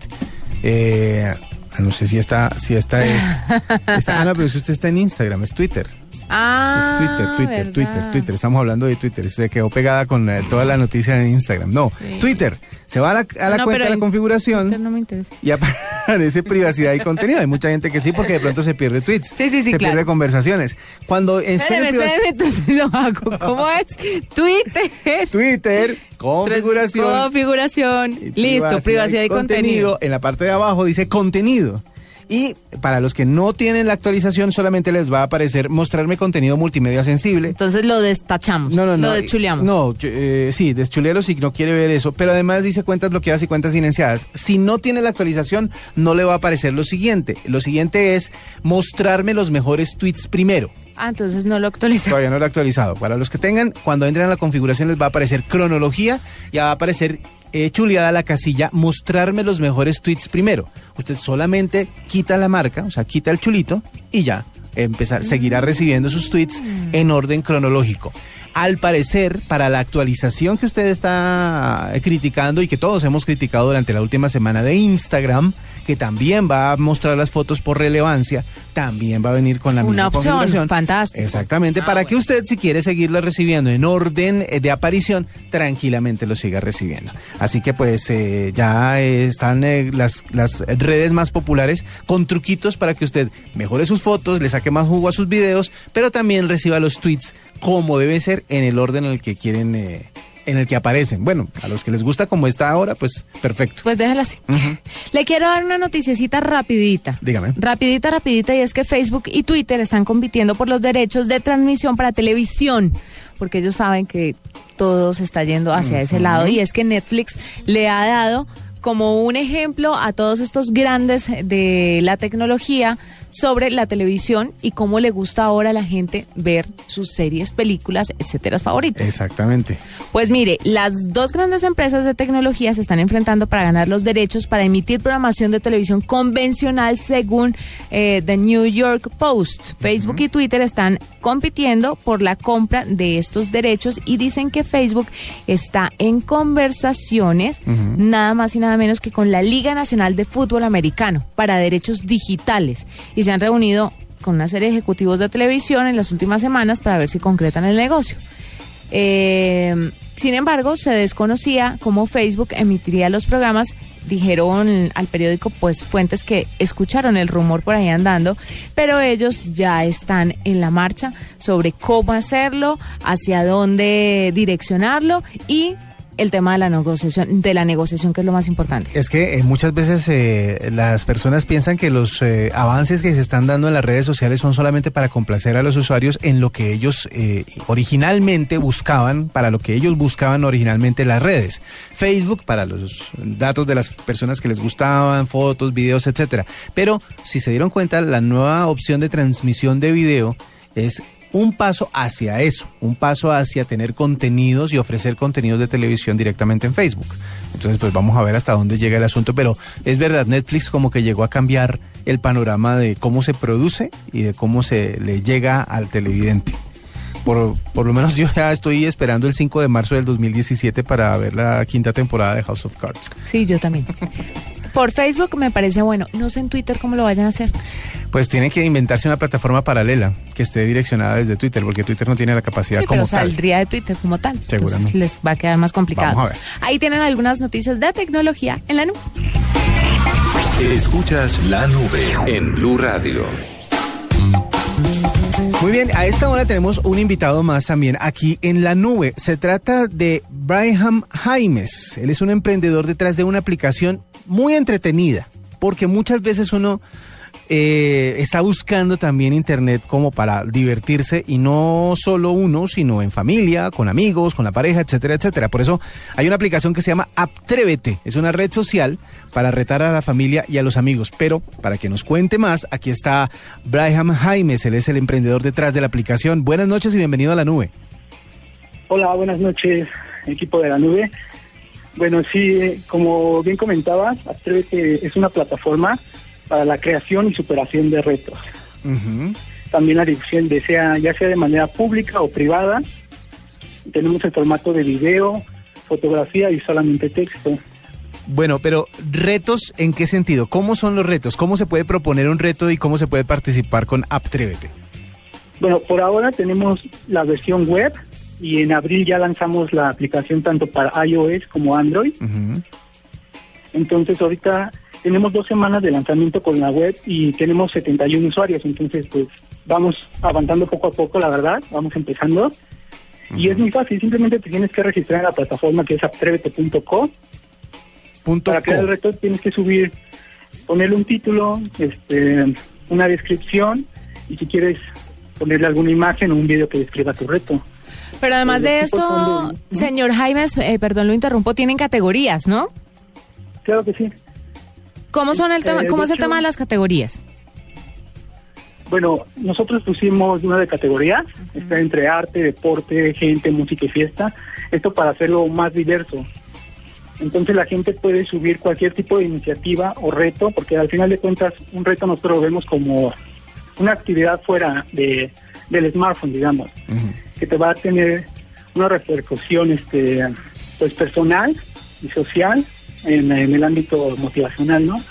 Eh, ah, no sé si esta, si esta es. esta- ah, no, pero si usted está en Instagram, es Twitter. Ah, es Twitter, Twitter, ¿verdad? Twitter, Twitter. Estamos hablando de Twitter. Se quedó pegada con eh, toda la noticia en Instagram. No, Sí. Twitter. Se va a la, a la No, cuenta de la configuración no me interesa. y aparece privacidad y contenido. Hay mucha gente que sí, porque de pronto se pierde tweets. Sí, sí, sí, Se claro. pierde conversaciones. Cuando en serio privac- espéreme, entonces lo hago. ¿Cómo es? Twitter. Twitter, configuración. Configuración. y Listo, privacidad y contenido. En la parte de abajo dice contenido. Y para los que no tienen la actualización, solamente les va a aparecer mostrarme contenido multimedia sensible. Entonces lo destachamos. No, no, no. Lo deschuleamos. No, eh, sí, deschulealo si no quiere ver eso. Pero además dice cuentas bloqueadas y cuentas silenciadas. Si no tiene la actualización, no le va a aparecer lo siguiente. Lo siguiente es mostrarme los mejores tweets primero. Ah, entonces no lo actualizo. Todavía no lo he actualizado. Para los que tengan, cuando entren a la configuración les va a aparecer cronología, ya va a aparecer eh, chuleada la casilla, mostrarme los mejores tweets primero. Usted solamente quita la marca, o sea, quita el chulito y ya, empezar, seguirá recibiendo sus tweets en orden cronológico. Al parecer, para la actualización que usted está criticando y que todos hemos criticado durante la última semana de Instagram, que también va a mostrar las fotos por relevancia, también va a venir con la Una misma opción, configuración. fantástico. Exactamente, Ah, para bueno. que usted, si quiere seguirlo recibiendo en orden eh, de aparición, tranquilamente lo siga recibiendo. Así que pues eh, ya eh, están eh, las, las redes más populares con truquitos para que usted mejore sus fotos, le saque más jugo a sus videos, pero también reciba los tweets como debe ser en el orden en el que quieren, eh, en el que aparecen. Bueno, a los que les gusta como está ahora, pues perfecto. Pues déjala así. Le quiero dar una noticiecita rapidita. Dígame. Rapidita, rapidita, y es que Facebook y Twitter están compitiendo por los derechos de transmisión para televisión, porque ellos saben que todo se está yendo hacia ese lado, y es que Netflix le ha dado como un ejemplo a todos estos grandes de la tecnología sobre la televisión y cómo le gusta ahora a la gente ver sus series, películas, etcétera, favoritas. Exactamente. Pues mire, las dos grandes empresas de tecnología se están enfrentando para ganar los derechos para emitir programación de televisión convencional según eh, The New York Post. Facebook y Twitter están compitiendo por la compra de estos derechos y dicen que Facebook está en conversaciones nada más y nada menos que con la Liga Nacional de Fútbol Americano para derechos digitales y se han reunido con una serie de ejecutivos de televisión en las últimas semanas para ver si concretan el negocio. Eh, sin embargo, se desconocía cómo Facebook emitiría los programas. Dijeron al periódico, pues, fuentes que escucharon el rumor por ahí andando, pero ellos ya están en la marcha sobre cómo hacerlo, hacia dónde direccionarlo y el tema de la negociación, de la negociación que es lo más importante. Es que eh, muchas veces eh, las personas piensan que los eh, avances que se están dando en las redes sociales son solamente para complacer a los usuarios en lo que ellos eh, originalmente buscaban, para lo que ellos buscaban originalmente las redes. Facebook para los datos de las personas que les gustaban, fotos, videos, etcétera. Pero si se dieron cuenta, la nueva opción de transmisión de video es un paso hacia eso, un paso hacia tener contenidos y ofrecer contenidos de televisión directamente en Facebook. Entonces, pues vamos a ver hasta dónde llega el asunto, pero es verdad, Netflix como que llegó a cambiar el panorama de cómo se produce y de cómo se le llega al televidente. Por, por lo menos yo ya estoy esperando el 5 de marzo del 2017 para ver la quinta temporada de House of Cards. Sí, yo también. Por Facebook me parece bueno. No sé en Twitter cómo lo vayan a hacer. Pues tienen que inventarse una plataforma paralela que esté direccionada desde Twitter, porque Twitter no tiene la capacidad Sí, como pero tal. saldría de Twitter como tal. Entonces Seguramente. les va a quedar más complicado. Vamos a ver. Ahí tienen algunas noticias de tecnología en la nube. Escuchas la nube en Blue Radio. Muy bien, a esta hora tenemos un invitado más también aquí en la nube. Se trata de Braham Jaimes. Él es un emprendedor detrás de una aplicación muy entretenida, porque muchas veces uno eh, está buscando también internet como para divertirse y no solo uno, sino en familia, con amigos, con la pareja, etcétera, etcétera. Por eso hay una aplicación que se llama Atrévete. Es una red social para retar a la familia y a los amigos. Pero para que nos cuente más, aquí está Braham Jaimes. Él es el emprendedor detrás de la aplicación. Buenas noches y bienvenido a la nube. Hola, buenas noches, equipo de la nube. Bueno, sí, eh, como bien comentabas, Atrévete es una plataforma para la creación y superación de retos. También la difusión de sea, ya sea de manera pública o privada. Tenemos el formato de video, fotografía y solamente texto. Bueno, pero retos, ¿en qué sentido? ¿Cómo son los retos? ¿Cómo se puede proponer un reto y cómo se puede participar con Atrévete? Bueno, por ahora tenemos la versión web y en abril ya lanzamos la aplicación tanto para iOS como Android. Entonces ahorita tenemos dos semanas de lanzamiento con la web y tenemos 71 usuarios, entonces pues vamos avanzando poco a poco, la verdad, vamos empezando. Y es muy fácil, simplemente te tienes que registrar en la plataforma que es atrévete.co. Punto Para crear el reto tienes que subir, ponerle un título, este, una descripción y si quieres ponerle alguna imagen o un video que describa tu reto. Pero además de esto, son de- señor Jaimes, eh, perdón, lo interrumpo, tienen categorías, ¿no? Claro que sí. ¿Cómo son el tema, Eh, cómo de es el tema de las categorías? Bueno, nosotros pusimos nueve categorías, está entre arte, deporte, gente, música y fiesta, esto para hacerlo más diverso. Entonces la gente puede subir cualquier tipo de iniciativa o reto, porque al final de cuentas un reto nosotros lo vemos como una actividad fuera de, del smartphone, digamos, que te va a tener una repercusión este, pues personal y social en, el ámbito motivacional, ¿no?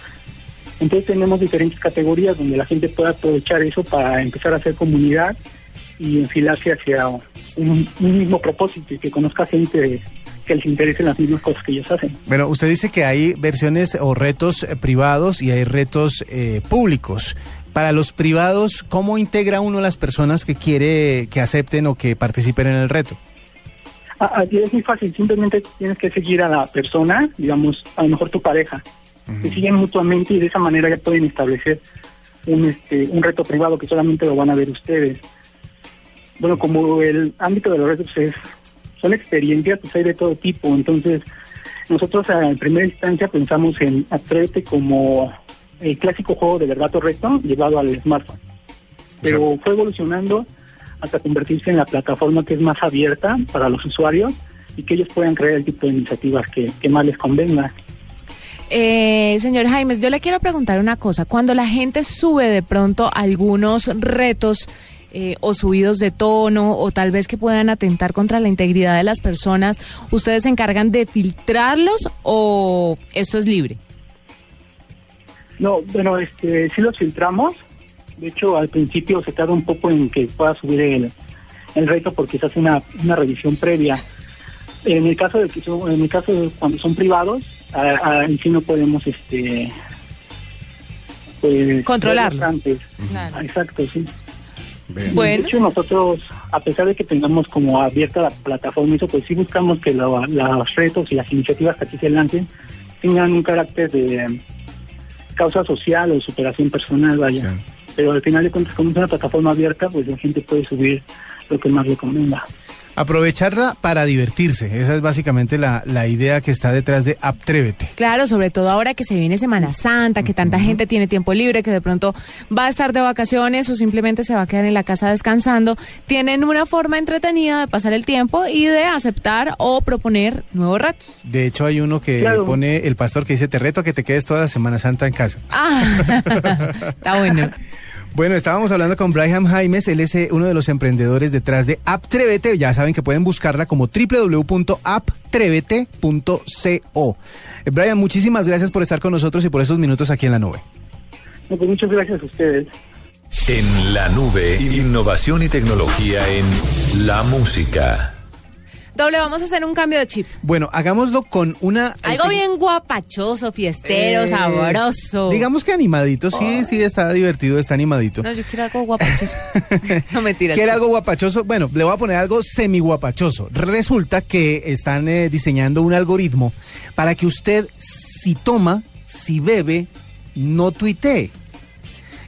Entonces tenemos diferentes categorías donde la gente puede aprovechar eso para empezar a hacer comunidad y enfilarse hacia un, mismo propósito y que conozca gente que les interesen las mismas cosas que ellos hacen. Bueno, usted dice que hay versiones o retos eh, privados y hay retos eh, públicos. Para los privados, ¿cómo integra uno a las personas que quiere que acepten o que participen en el reto? Ah, ah, y es muy fácil, simplemente tienes que seguir a la persona, digamos, a lo mejor tu pareja. Se siguen mutuamente y de esa manera ya pueden establecer un, este, un reto privado que solamente lo van a ver ustedes. Bueno, como el ámbito de los retos es, son experiencias, pues hay de todo tipo. Entonces, nosotros ah, en primera instancia pensamos en Atrévete como el clásico juego de verdad o reto llevado al smartphone. Pero fue evolucionando hasta convertirse en la plataforma que es más abierta para los usuarios y que ellos puedan crear el tipo de iniciativas que, que más les convenga. Eh, señor Jaimes, yo le quiero preguntar una cosa. Cuando la gente sube de pronto algunos retos eh, o subidos de tono o tal vez que puedan atentar contra la integridad de las personas, ¿ustedes se encargan de filtrarlos o esto es libre? No, bueno, este, sí los filtramos. De hecho, al principio se tarda un poco en que pueda subir el, el reto porque se hace una, una revisión previa. En el caso de que son, en el caso de cuando son privados, a- a- en sí no podemos este pues antes. Claro. Exacto, sí. Bien. Bueno. De hecho, nosotros a pesar de que tengamos como abierta la plataforma, eso pues sí buscamos que lo- los retos y las iniciativas que aquí se lancen tengan un carácter de causa social o superación personal, vaya. Sí. Pero al final de cuentas, como es una plataforma abierta, pues la gente puede subir lo que más le convenga. Aprovecharla para divertirse. Esa es básicamente la, la idea que está detrás de Atrévete. Claro, sobre todo ahora que se viene Semana Santa, que tanta gente tiene tiempo libre, que de pronto va a estar de vacaciones o simplemente se va a quedar en la casa descansando, tienen una forma entretenida de pasar el tiempo y de aceptar o proponer nuevos retos. De hecho, hay uno que Claro. pone el pastor que dice, te reto a que te quedes toda la Semana Santa en casa. Ah, está bueno. Bueno, estábamos hablando con Brian Jaimes, él es eh, uno de los emprendedores detrás de Aptrévete, ya saben que pueden buscarla como www.aptrevete.co. Brian, muchísimas gracias por estar con nosotros y por esos minutos aquí en la nube. No, pues muchas gracias a ustedes. En la nube, innovación y tecnología en la música. Doble, vamos a hacer un cambio de chip. Bueno, hagámoslo con una... Algo bien guapachoso, fiestero, Eh, sabroso. Digamos que animadito, sí, sí, está divertido, está animadito. No, yo quiero algo guapachoso. no mentira. ¿Quiere algo guapachoso? Bueno, le voy a poner algo semi guapachoso. Resulta que están eh, diseñando un algoritmo para que usted, si toma, si bebe, no tuitee.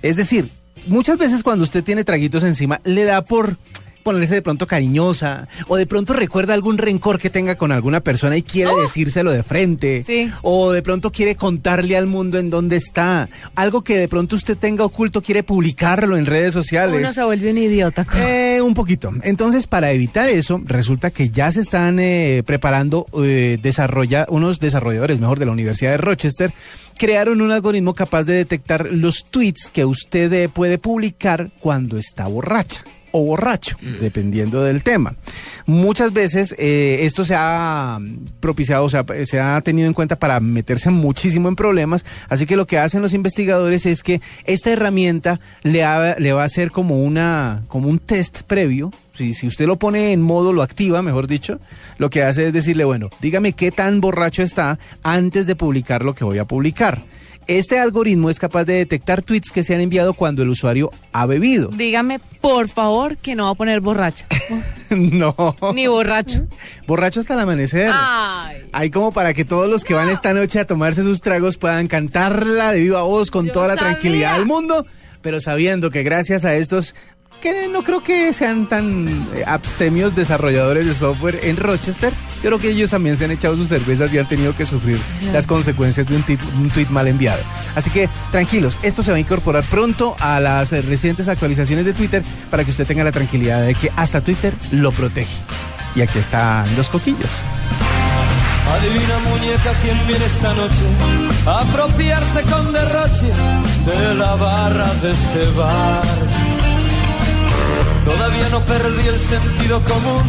Es decir, muchas veces cuando usted tiene traguitos encima, le da por ponerse de pronto cariñosa o de pronto recuerda algún rencor que tenga con alguna persona y quiere decírselo de frente Sí. o de pronto quiere contarle al mundo en dónde está algo que de pronto usted tenga oculto quiere publicarlo en redes sociales Uno se vuelve un idiota. eh, un poquito. Entonces, para evitar eso, resulta que ya se están eh, preparando eh, desarrolla, unos desarrolladores, mejor, de la Universidad de Rochester, crearon un algoritmo capaz de detectar los tweets que usted eh, puede publicar cuando está borracha o borracho, dependiendo del tema. Muchas veces eh, esto se ha propiciado, o sea, se ha tenido en cuenta para meterse muchísimo en problemas, así que lo que hacen los investigadores es que esta herramienta le, ha- le va a hacer como una como un test previo. Si, si usted lo pone en modo, lo activa, mejor dicho, lo que hace es decirle, bueno, dígame qué tan borracho está antes de publicar lo que voy a publicar. Este algoritmo es capaz de detectar tweets que se han enviado cuando el usuario ha bebido. Dígame, por favor, que no va a poner borracha. no. Ni borracho. Borracho hasta el amanecer. Ay. Hay como para que todos los que van esta noche a tomarse sus tragos puedan cantarla de viva voz con Yo toda la sabía. tranquilidad del mundo, pero sabiendo que gracias a estos que no creo que sean tan eh, abstemios desarrolladores de software en Rochester, yo creo que ellos también se han echado sus cervezas y han tenido que sufrir las consecuencias de un, un tweet mal enviado. Así que tranquilos, esto se va a incorporar pronto a las eh, recientes actualizaciones de Twitter para que usted tenga la tranquilidad de que hasta Twitter lo protege. Y aquí están los coquillos. Adivina muñeca quién viene esta noche a apropiarse con derroche de la barra de este bar. Todavía no perdí el sentido común,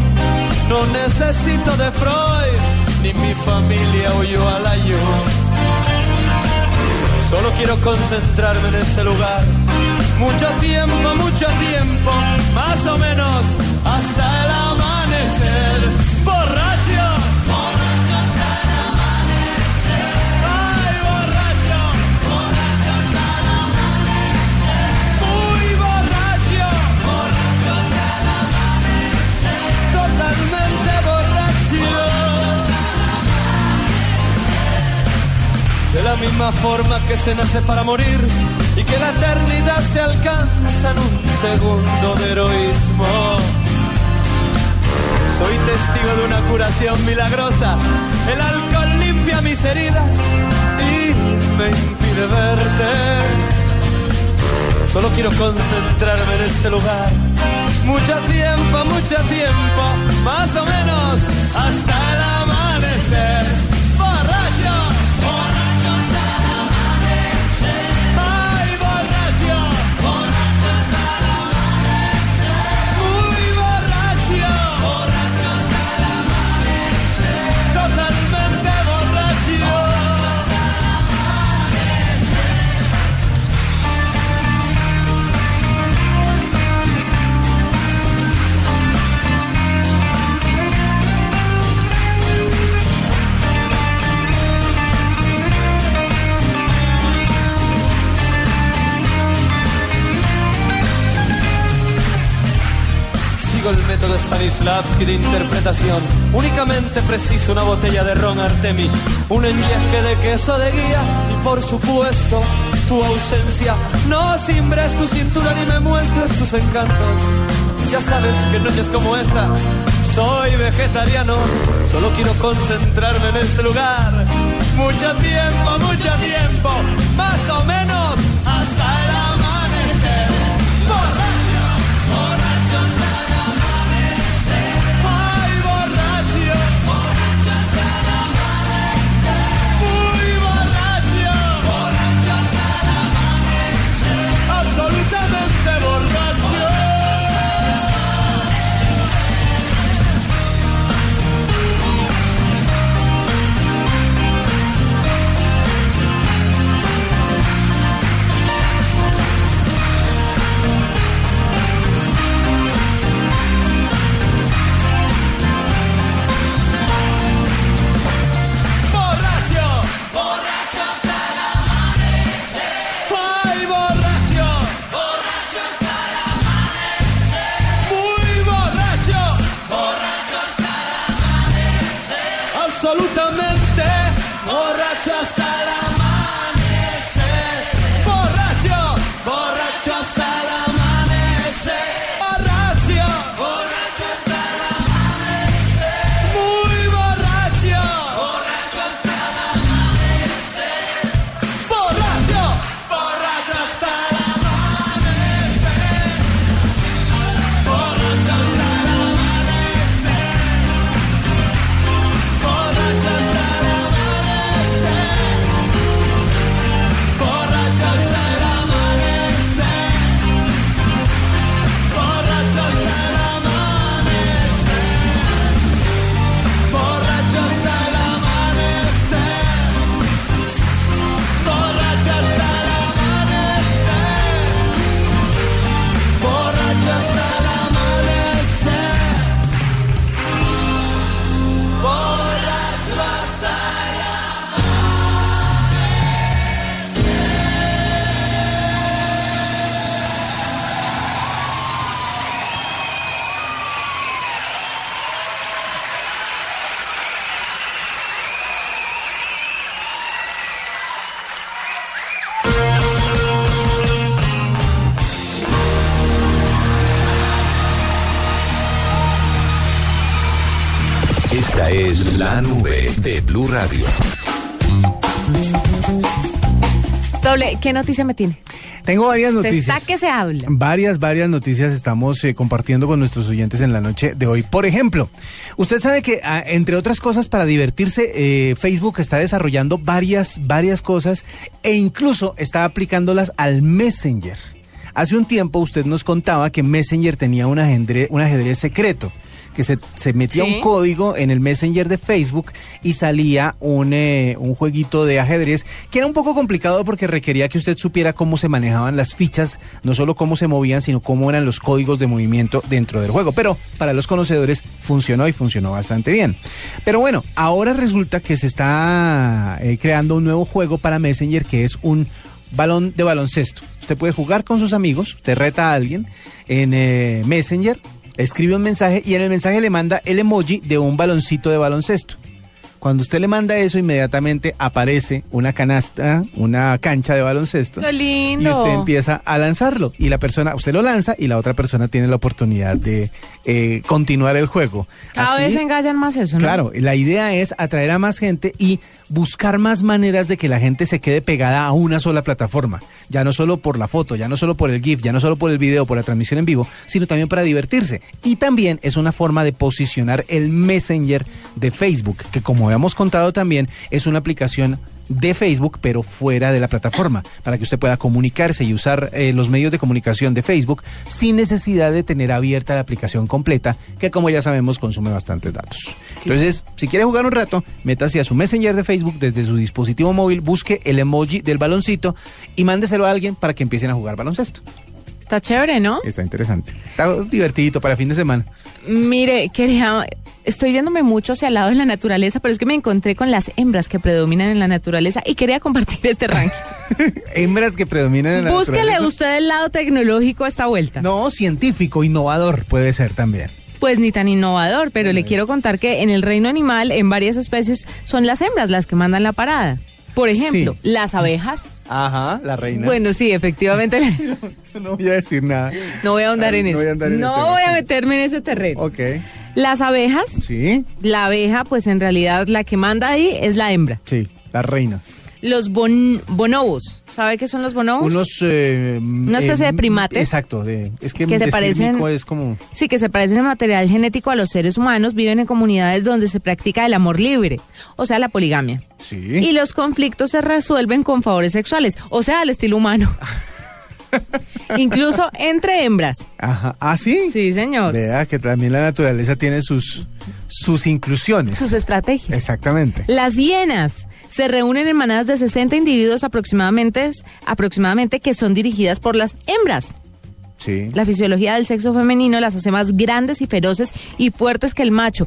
no necesito de Freud, ni mi familia huyó al ayuno. Solo quiero concentrarme en este lugar. Mucho tiempo, mucho tiempo, más o menos hasta el amanecer. Misma forma que se nace para morir y que la eternidad se alcanza en un segundo de heroísmo. Soy testigo de una curación milagrosa. El alcohol limpia mis heridas y me impide verte. Solo quiero concentrarme en este lugar. Mucho tiempo, mucho tiempo, más o menos hasta el amanecer. El método Stanislavski de interpretación. Únicamente preciso una botella de ron Artemi, un enyesque de queso de guía y por supuesto tu ausencia. No simbres tu cintura ni me muestres tus encantos. Ya sabes que en noches como esta soy vegetariano, solo quiero concentrarme en este lugar. Mucho tiempo, mucho tiempo, más o menos hasta el Blue Radio. Doble, ¿qué noticia me tiene? Tengo varias noticias. está que se habla. Varias, varias noticias estamos eh, compartiendo con nuestros oyentes en la noche de hoy. Por ejemplo, usted sabe que, ah, entre otras cosas, para divertirse, eh, Facebook está desarrollando varias, varias cosas e incluso está aplicándolas al Messenger. Hace un tiempo usted nos contaba que Messenger tenía un ajedrez, un ajedrez secreto que se, se metía Sí. un código en el Messenger de Facebook y salía un, eh, un jueguito de ajedrez que era un poco complicado porque requería que usted supiera cómo se manejaban las fichas, no solo cómo se movían, sino cómo eran los códigos de movimiento dentro del juego. Pero para los conocedores funcionó y funcionó bastante bien. Pero bueno, ahora resulta que se está eh, creando un nuevo juego para Messenger que es un balón de baloncesto. Usted puede jugar con sus amigos, usted reta a alguien en eh, Messenger, escribe un mensaje y en el mensaje le manda el emoji de un baloncito de baloncesto. Cuando usted le manda eso, inmediatamente aparece una canasta, una cancha de baloncesto. ¡Qué lindo! Y usted empieza a lanzarlo. Y la persona, usted lo lanza y la otra persona tiene la oportunidad de eh, continuar el juego. Cada Así- vez engallan más eso, ¿no? Claro, la idea es atraer a más gente y buscar más maneras de que la gente se quede pegada a una sola plataforma. Ya no solo por la foto, ya no solo por el GIF, ya no solo por el video, por la transmisión en vivo, sino también para divertirse. Y también es una forma de posicionar el Messenger de Facebook, que como habíamos contado también es una aplicación de Facebook, pero fuera de la plataforma, para que usted pueda comunicarse y usar eh, los medios de comunicación de Facebook sin necesidad de tener abierta la aplicación completa, que como ya sabemos consume bastantes datos. Entonces, si quiere jugar un rato, métase a su Messenger de Facebook desde su dispositivo móvil, busque el emoji del baloncito y mándeselo a alguien para que empiecen a jugar baloncesto. Está chévere, ¿no? Está interesante. Está divertidito para fin de semana. Mire, quería, estoy yéndome mucho hacia el lado de la naturaleza, pero es que me encontré con las hembras que predominan en la naturaleza y quería compartir este ranking. Hembras que predominan en la Búsquele naturaleza. usted el lado tecnológico a esta vuelta. No, científico, innovador puede ser también. pues ni tan innovador, pero le quiero contar que en el reino animal, en varias especies, son las hembras las que mandan la parada. Por ejemplo, Sí. las abejas. Ajá, la reina. Bueno, sí, efectivamente. no voy a decir nada. No voy a ahondar en No eso. voy a en No tema, voy a meterme en ese terreno. Ok. Las abejas, Sí, la abeja, pues en realidad la que manda ahí es la hembra. sí, la reina. Los bon- bonobos, ¿sabe qué son los bonobos? Unos... eh, Una especie de primates. Exacto, de, es que, Que se parecen- es como... Sí, que se parecen en material genético a los seres humanos, viven en comunidades donde se practica el amor libre, o sea, la poligamia. Sí. Y los conflictos se resuelven con favores sexuales, o sea, al estilo humano. Incluso entre hembras. Ajá. ¿Ah, sí? Sí, señor. Vea que también la naturaleza tiene sus, sus inclusiones. Sus estrategias. Exactamente. Las hienas se reúnen en manadas de 60 individuos aproximadamente, aproximadamente que son dirigidas por las hembras. Sí. La fisiología del sexo femenino las hace más grandes y feroces y fuertes que el macho.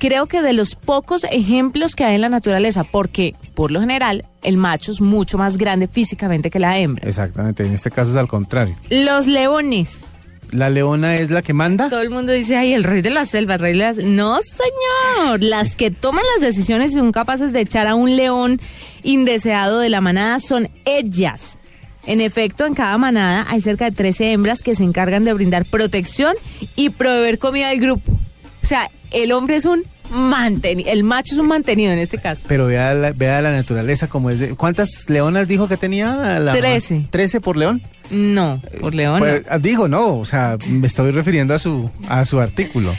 Creo que de los pocos ejemplos que hay en la naturaleza, porque por lo general el macho es mucho más grande físicamente que la hembra. Exactamente. En este caso es al contrario. Los leones. ¿La leona es la que manda? Todo el mundo dice, ay, el rey de la selva, el rey de las... No, señor. Las que toman las decisiones y son capaces de echar a un león indeseado de la manada son ellas. En efecto, en cada manada hay cerca de 13 hembras que se encargan de brindar protección y proveer comida al grupo. O sea, el hombre es un mantenido, el macho es un mantenido en este caso. Pero vea la, vea la naturaleza como es de... ¿Cuántas leonas dijo que tenía? La, Trece. ¿Trece por león? No, por león. Pues, digo, no, o sea, me estoy refiriendo a su, a su artículo.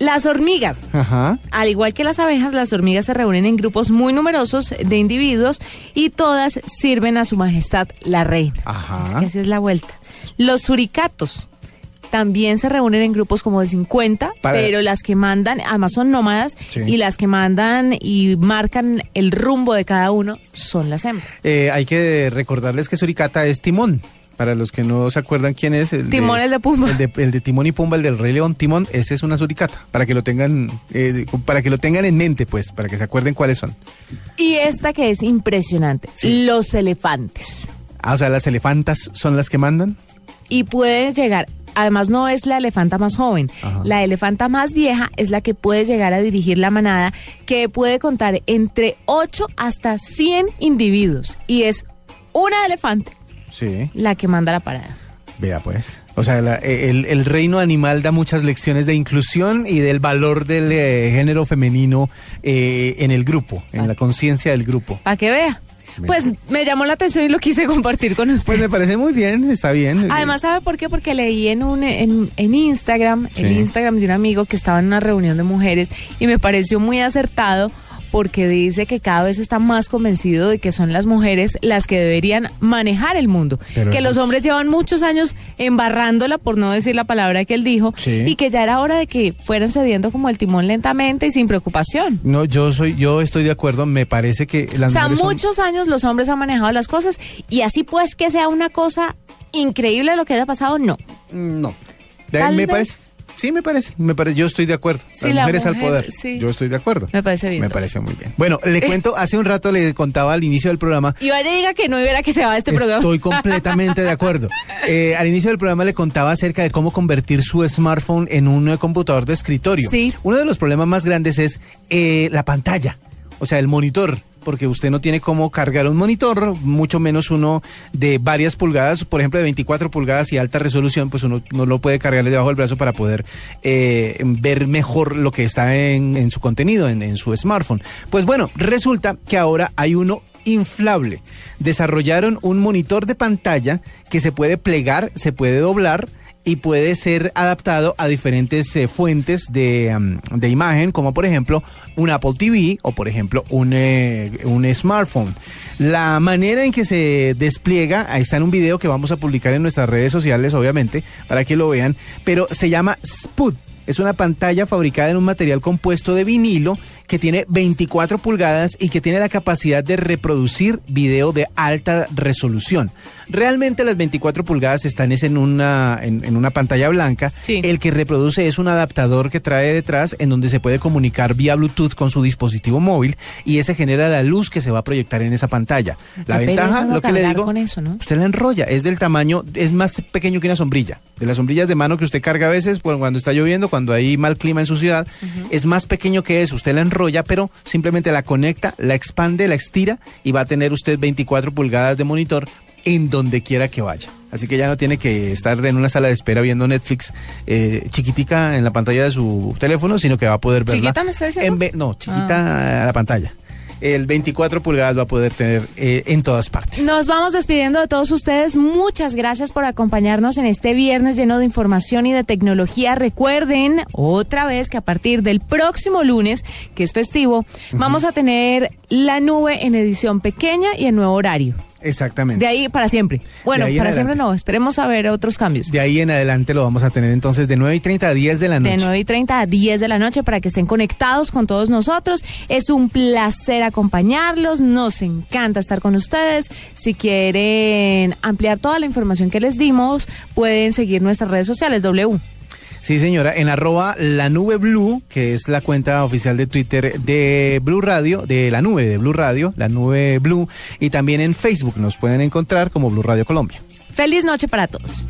Las hormigas. Ajá. Al igual que las abejas, las hormigas se reúnen en grupos muy numerosos de individuos y todas sirven a su majestad la reina. Ajá. Es que así es la vuelta. Los suricatos también se reúnen en grupos como de 50, Para- pero las que mandan, además son nómadas, Sí. y las que mandan y marcan el rumbo de cada uno son las hembras. Eh, hay que recordarles que Suricata es Timón. Para los que no se acuerdan quién es. El Timón, el de Pumba. El de, el de Timón y Pumba, el del Rey León. Timón, ese es una suricata. Para que lo tengan, eh, para que lo tengan en mente, pues, para que se acuerden cuáles son. Y esta que es impresionante, Sí. los elefantes. Ah, o sea, las elefantas son las que mandan. y puede llegar. Además, no es la elefanta más joven. Ajá. La elefanta más vieja es la que puede llegar a dirigir la manada, que puede contar entre 8 hasta 100 individuos. Y es una elefante Sí. la que manda la parada. Vea, pues. O sea, la- el, el reino animal da muchas lecciones de inclusión y del valor del eh, género femenino eh, en el grupo, en la conciencia del grupo. Para que vea. Pues me llamó la atención y lo quise compartir con usted. Pues me parece muy bien, está bien. Además, ¿sabe por qué? Porque leí en un en, en Instagram, Sí. el Instagram de un amigo que estaba en una reunión de mujeres y me pareció muy acertado porque dice que cada vez está más convencido de que son las mujeres las que deberían manejar el mundo. Pero que los es- hombres llevan muchos años embarrándola, por no decir la palabra que él dijo, Sí. y que ya era hora de que fueran cediendo como el timón lentamente y sin preocupación. No, yo soy, yo estoy de acuerdo. Me parece que las O sea, mujeres son- muchos años los hombres han manejado las cosas y así pues que sea una cosa increíble lo que haya pasado, no. No. Tal me vez. parece. Sí, me parece. Me parece. Yo estoy de acuerdo. Sí, las la mujeres al poder. sí. Yo estoy de acuerdo. Me parece bien. Me parece muy bien. Bueno, le cuento. Hace un rato le contaba al inicio del programa. Y vaya diga que no verá que se va de este programa. Estoy completamente de acuerdo. Eh, al inicio del programa le contaba acerca de cómo convertir su smartphone en un eh, computador de escritorio. Sí. Uno de los problemas más grandes es eh, la pantalla, o sea, el monitor. Porque usted no tiene cómo cargar un monitor, mucho menos uno de varias pulgadas, por ejemplo, de 24 pulgadas y alta resolución, pues uno no lo puede cargarle debajo del brazo para poder eh, ver mejor lo que está en, su contenido, en, en su smartphone. Pues bueno, resulta que ahora hay uno inflable. Desarrollaron un monitor de pantalla que se puede plegar, se puede doblar y puede ser adaptado a diferentes eh, fuentes de, am, de imagen, como por ejemplo un Apple TV o por ejemplo un, eh, un smartphone. La manera en que se despliega, ahí está en un video que vamos a publicar en nuestras redes sociales, obviamente, para que lo vean, pero se llama Spud. Es una pantalla fabricada en un material compuesto de vinilo que tiene 24 pulgadas y que tiene la capacidad de reproducir video de alta resolución. Realmente las 24 pulgadas están es en una, en, en una pantalla blanca. Sí. El que reproduce es un adaptador que trae detrás en donde se puede comunicar vía Bluetooth con su dispositivo móvil y ese genera la luz que se va a proyectar en esa pantalla. La Qué ventaja, lo que le digo, con eso, ¿no? usted la enrolla, es del tamaño, es más pequeño que una sombrilla. De las sombrillas de mano que usted carga a veces cuando está lloviendo, cuando cuando hay mal clima en su ciudad, es más pequeño que eso. Usted la enrolla, pero simplemente la conecta, la expande, la estira y va a tener usted 24 pulgadas de monitor en donde quiera que vaya. Así que ya no tiene que estar en una sala de espera viendo Netflix eh, chiquitica en la pantalla de su teléfono, sino que va a poder verla. ¿Chiquita me está diciendo? en no, chiquita a la pantalla. El 24 pulgadas va a poder tener eh, en todas partes. Nos vamos despidiendo de todos ustedes. Muchas gracias por acompañarnos en este viernes lleno de información y de tecnología. Recuerden otra vez que a partir del próximo lunes, que es festivo, vamos a tener la nube en edición pequeña y en nuevo horario. Exactamente. De ahí para siempre. Bueno, para siempre no. Esperemos a ver otros cambios. De ahí en adelante lo vamos a tener entonces de 9 y 30 a 10 de la noche. De 9 y 30 a 10 de la noche para que estén conectados con todos nosotros. Es un placer acompañarlos. Nos encanta estar con ustedes. Si quieren ampliar toda la información que les dimos, pueden seguir nuestras redes sociales W. Sí, señora, en arroba la nube blue, que es la cuenta oficial de Twitter de Blue Radio, de la nube de Blue Radio, la nube blue, y también en Facebook nos pueden encontrar como Blue Radio Colombia. Feliz noche para todos.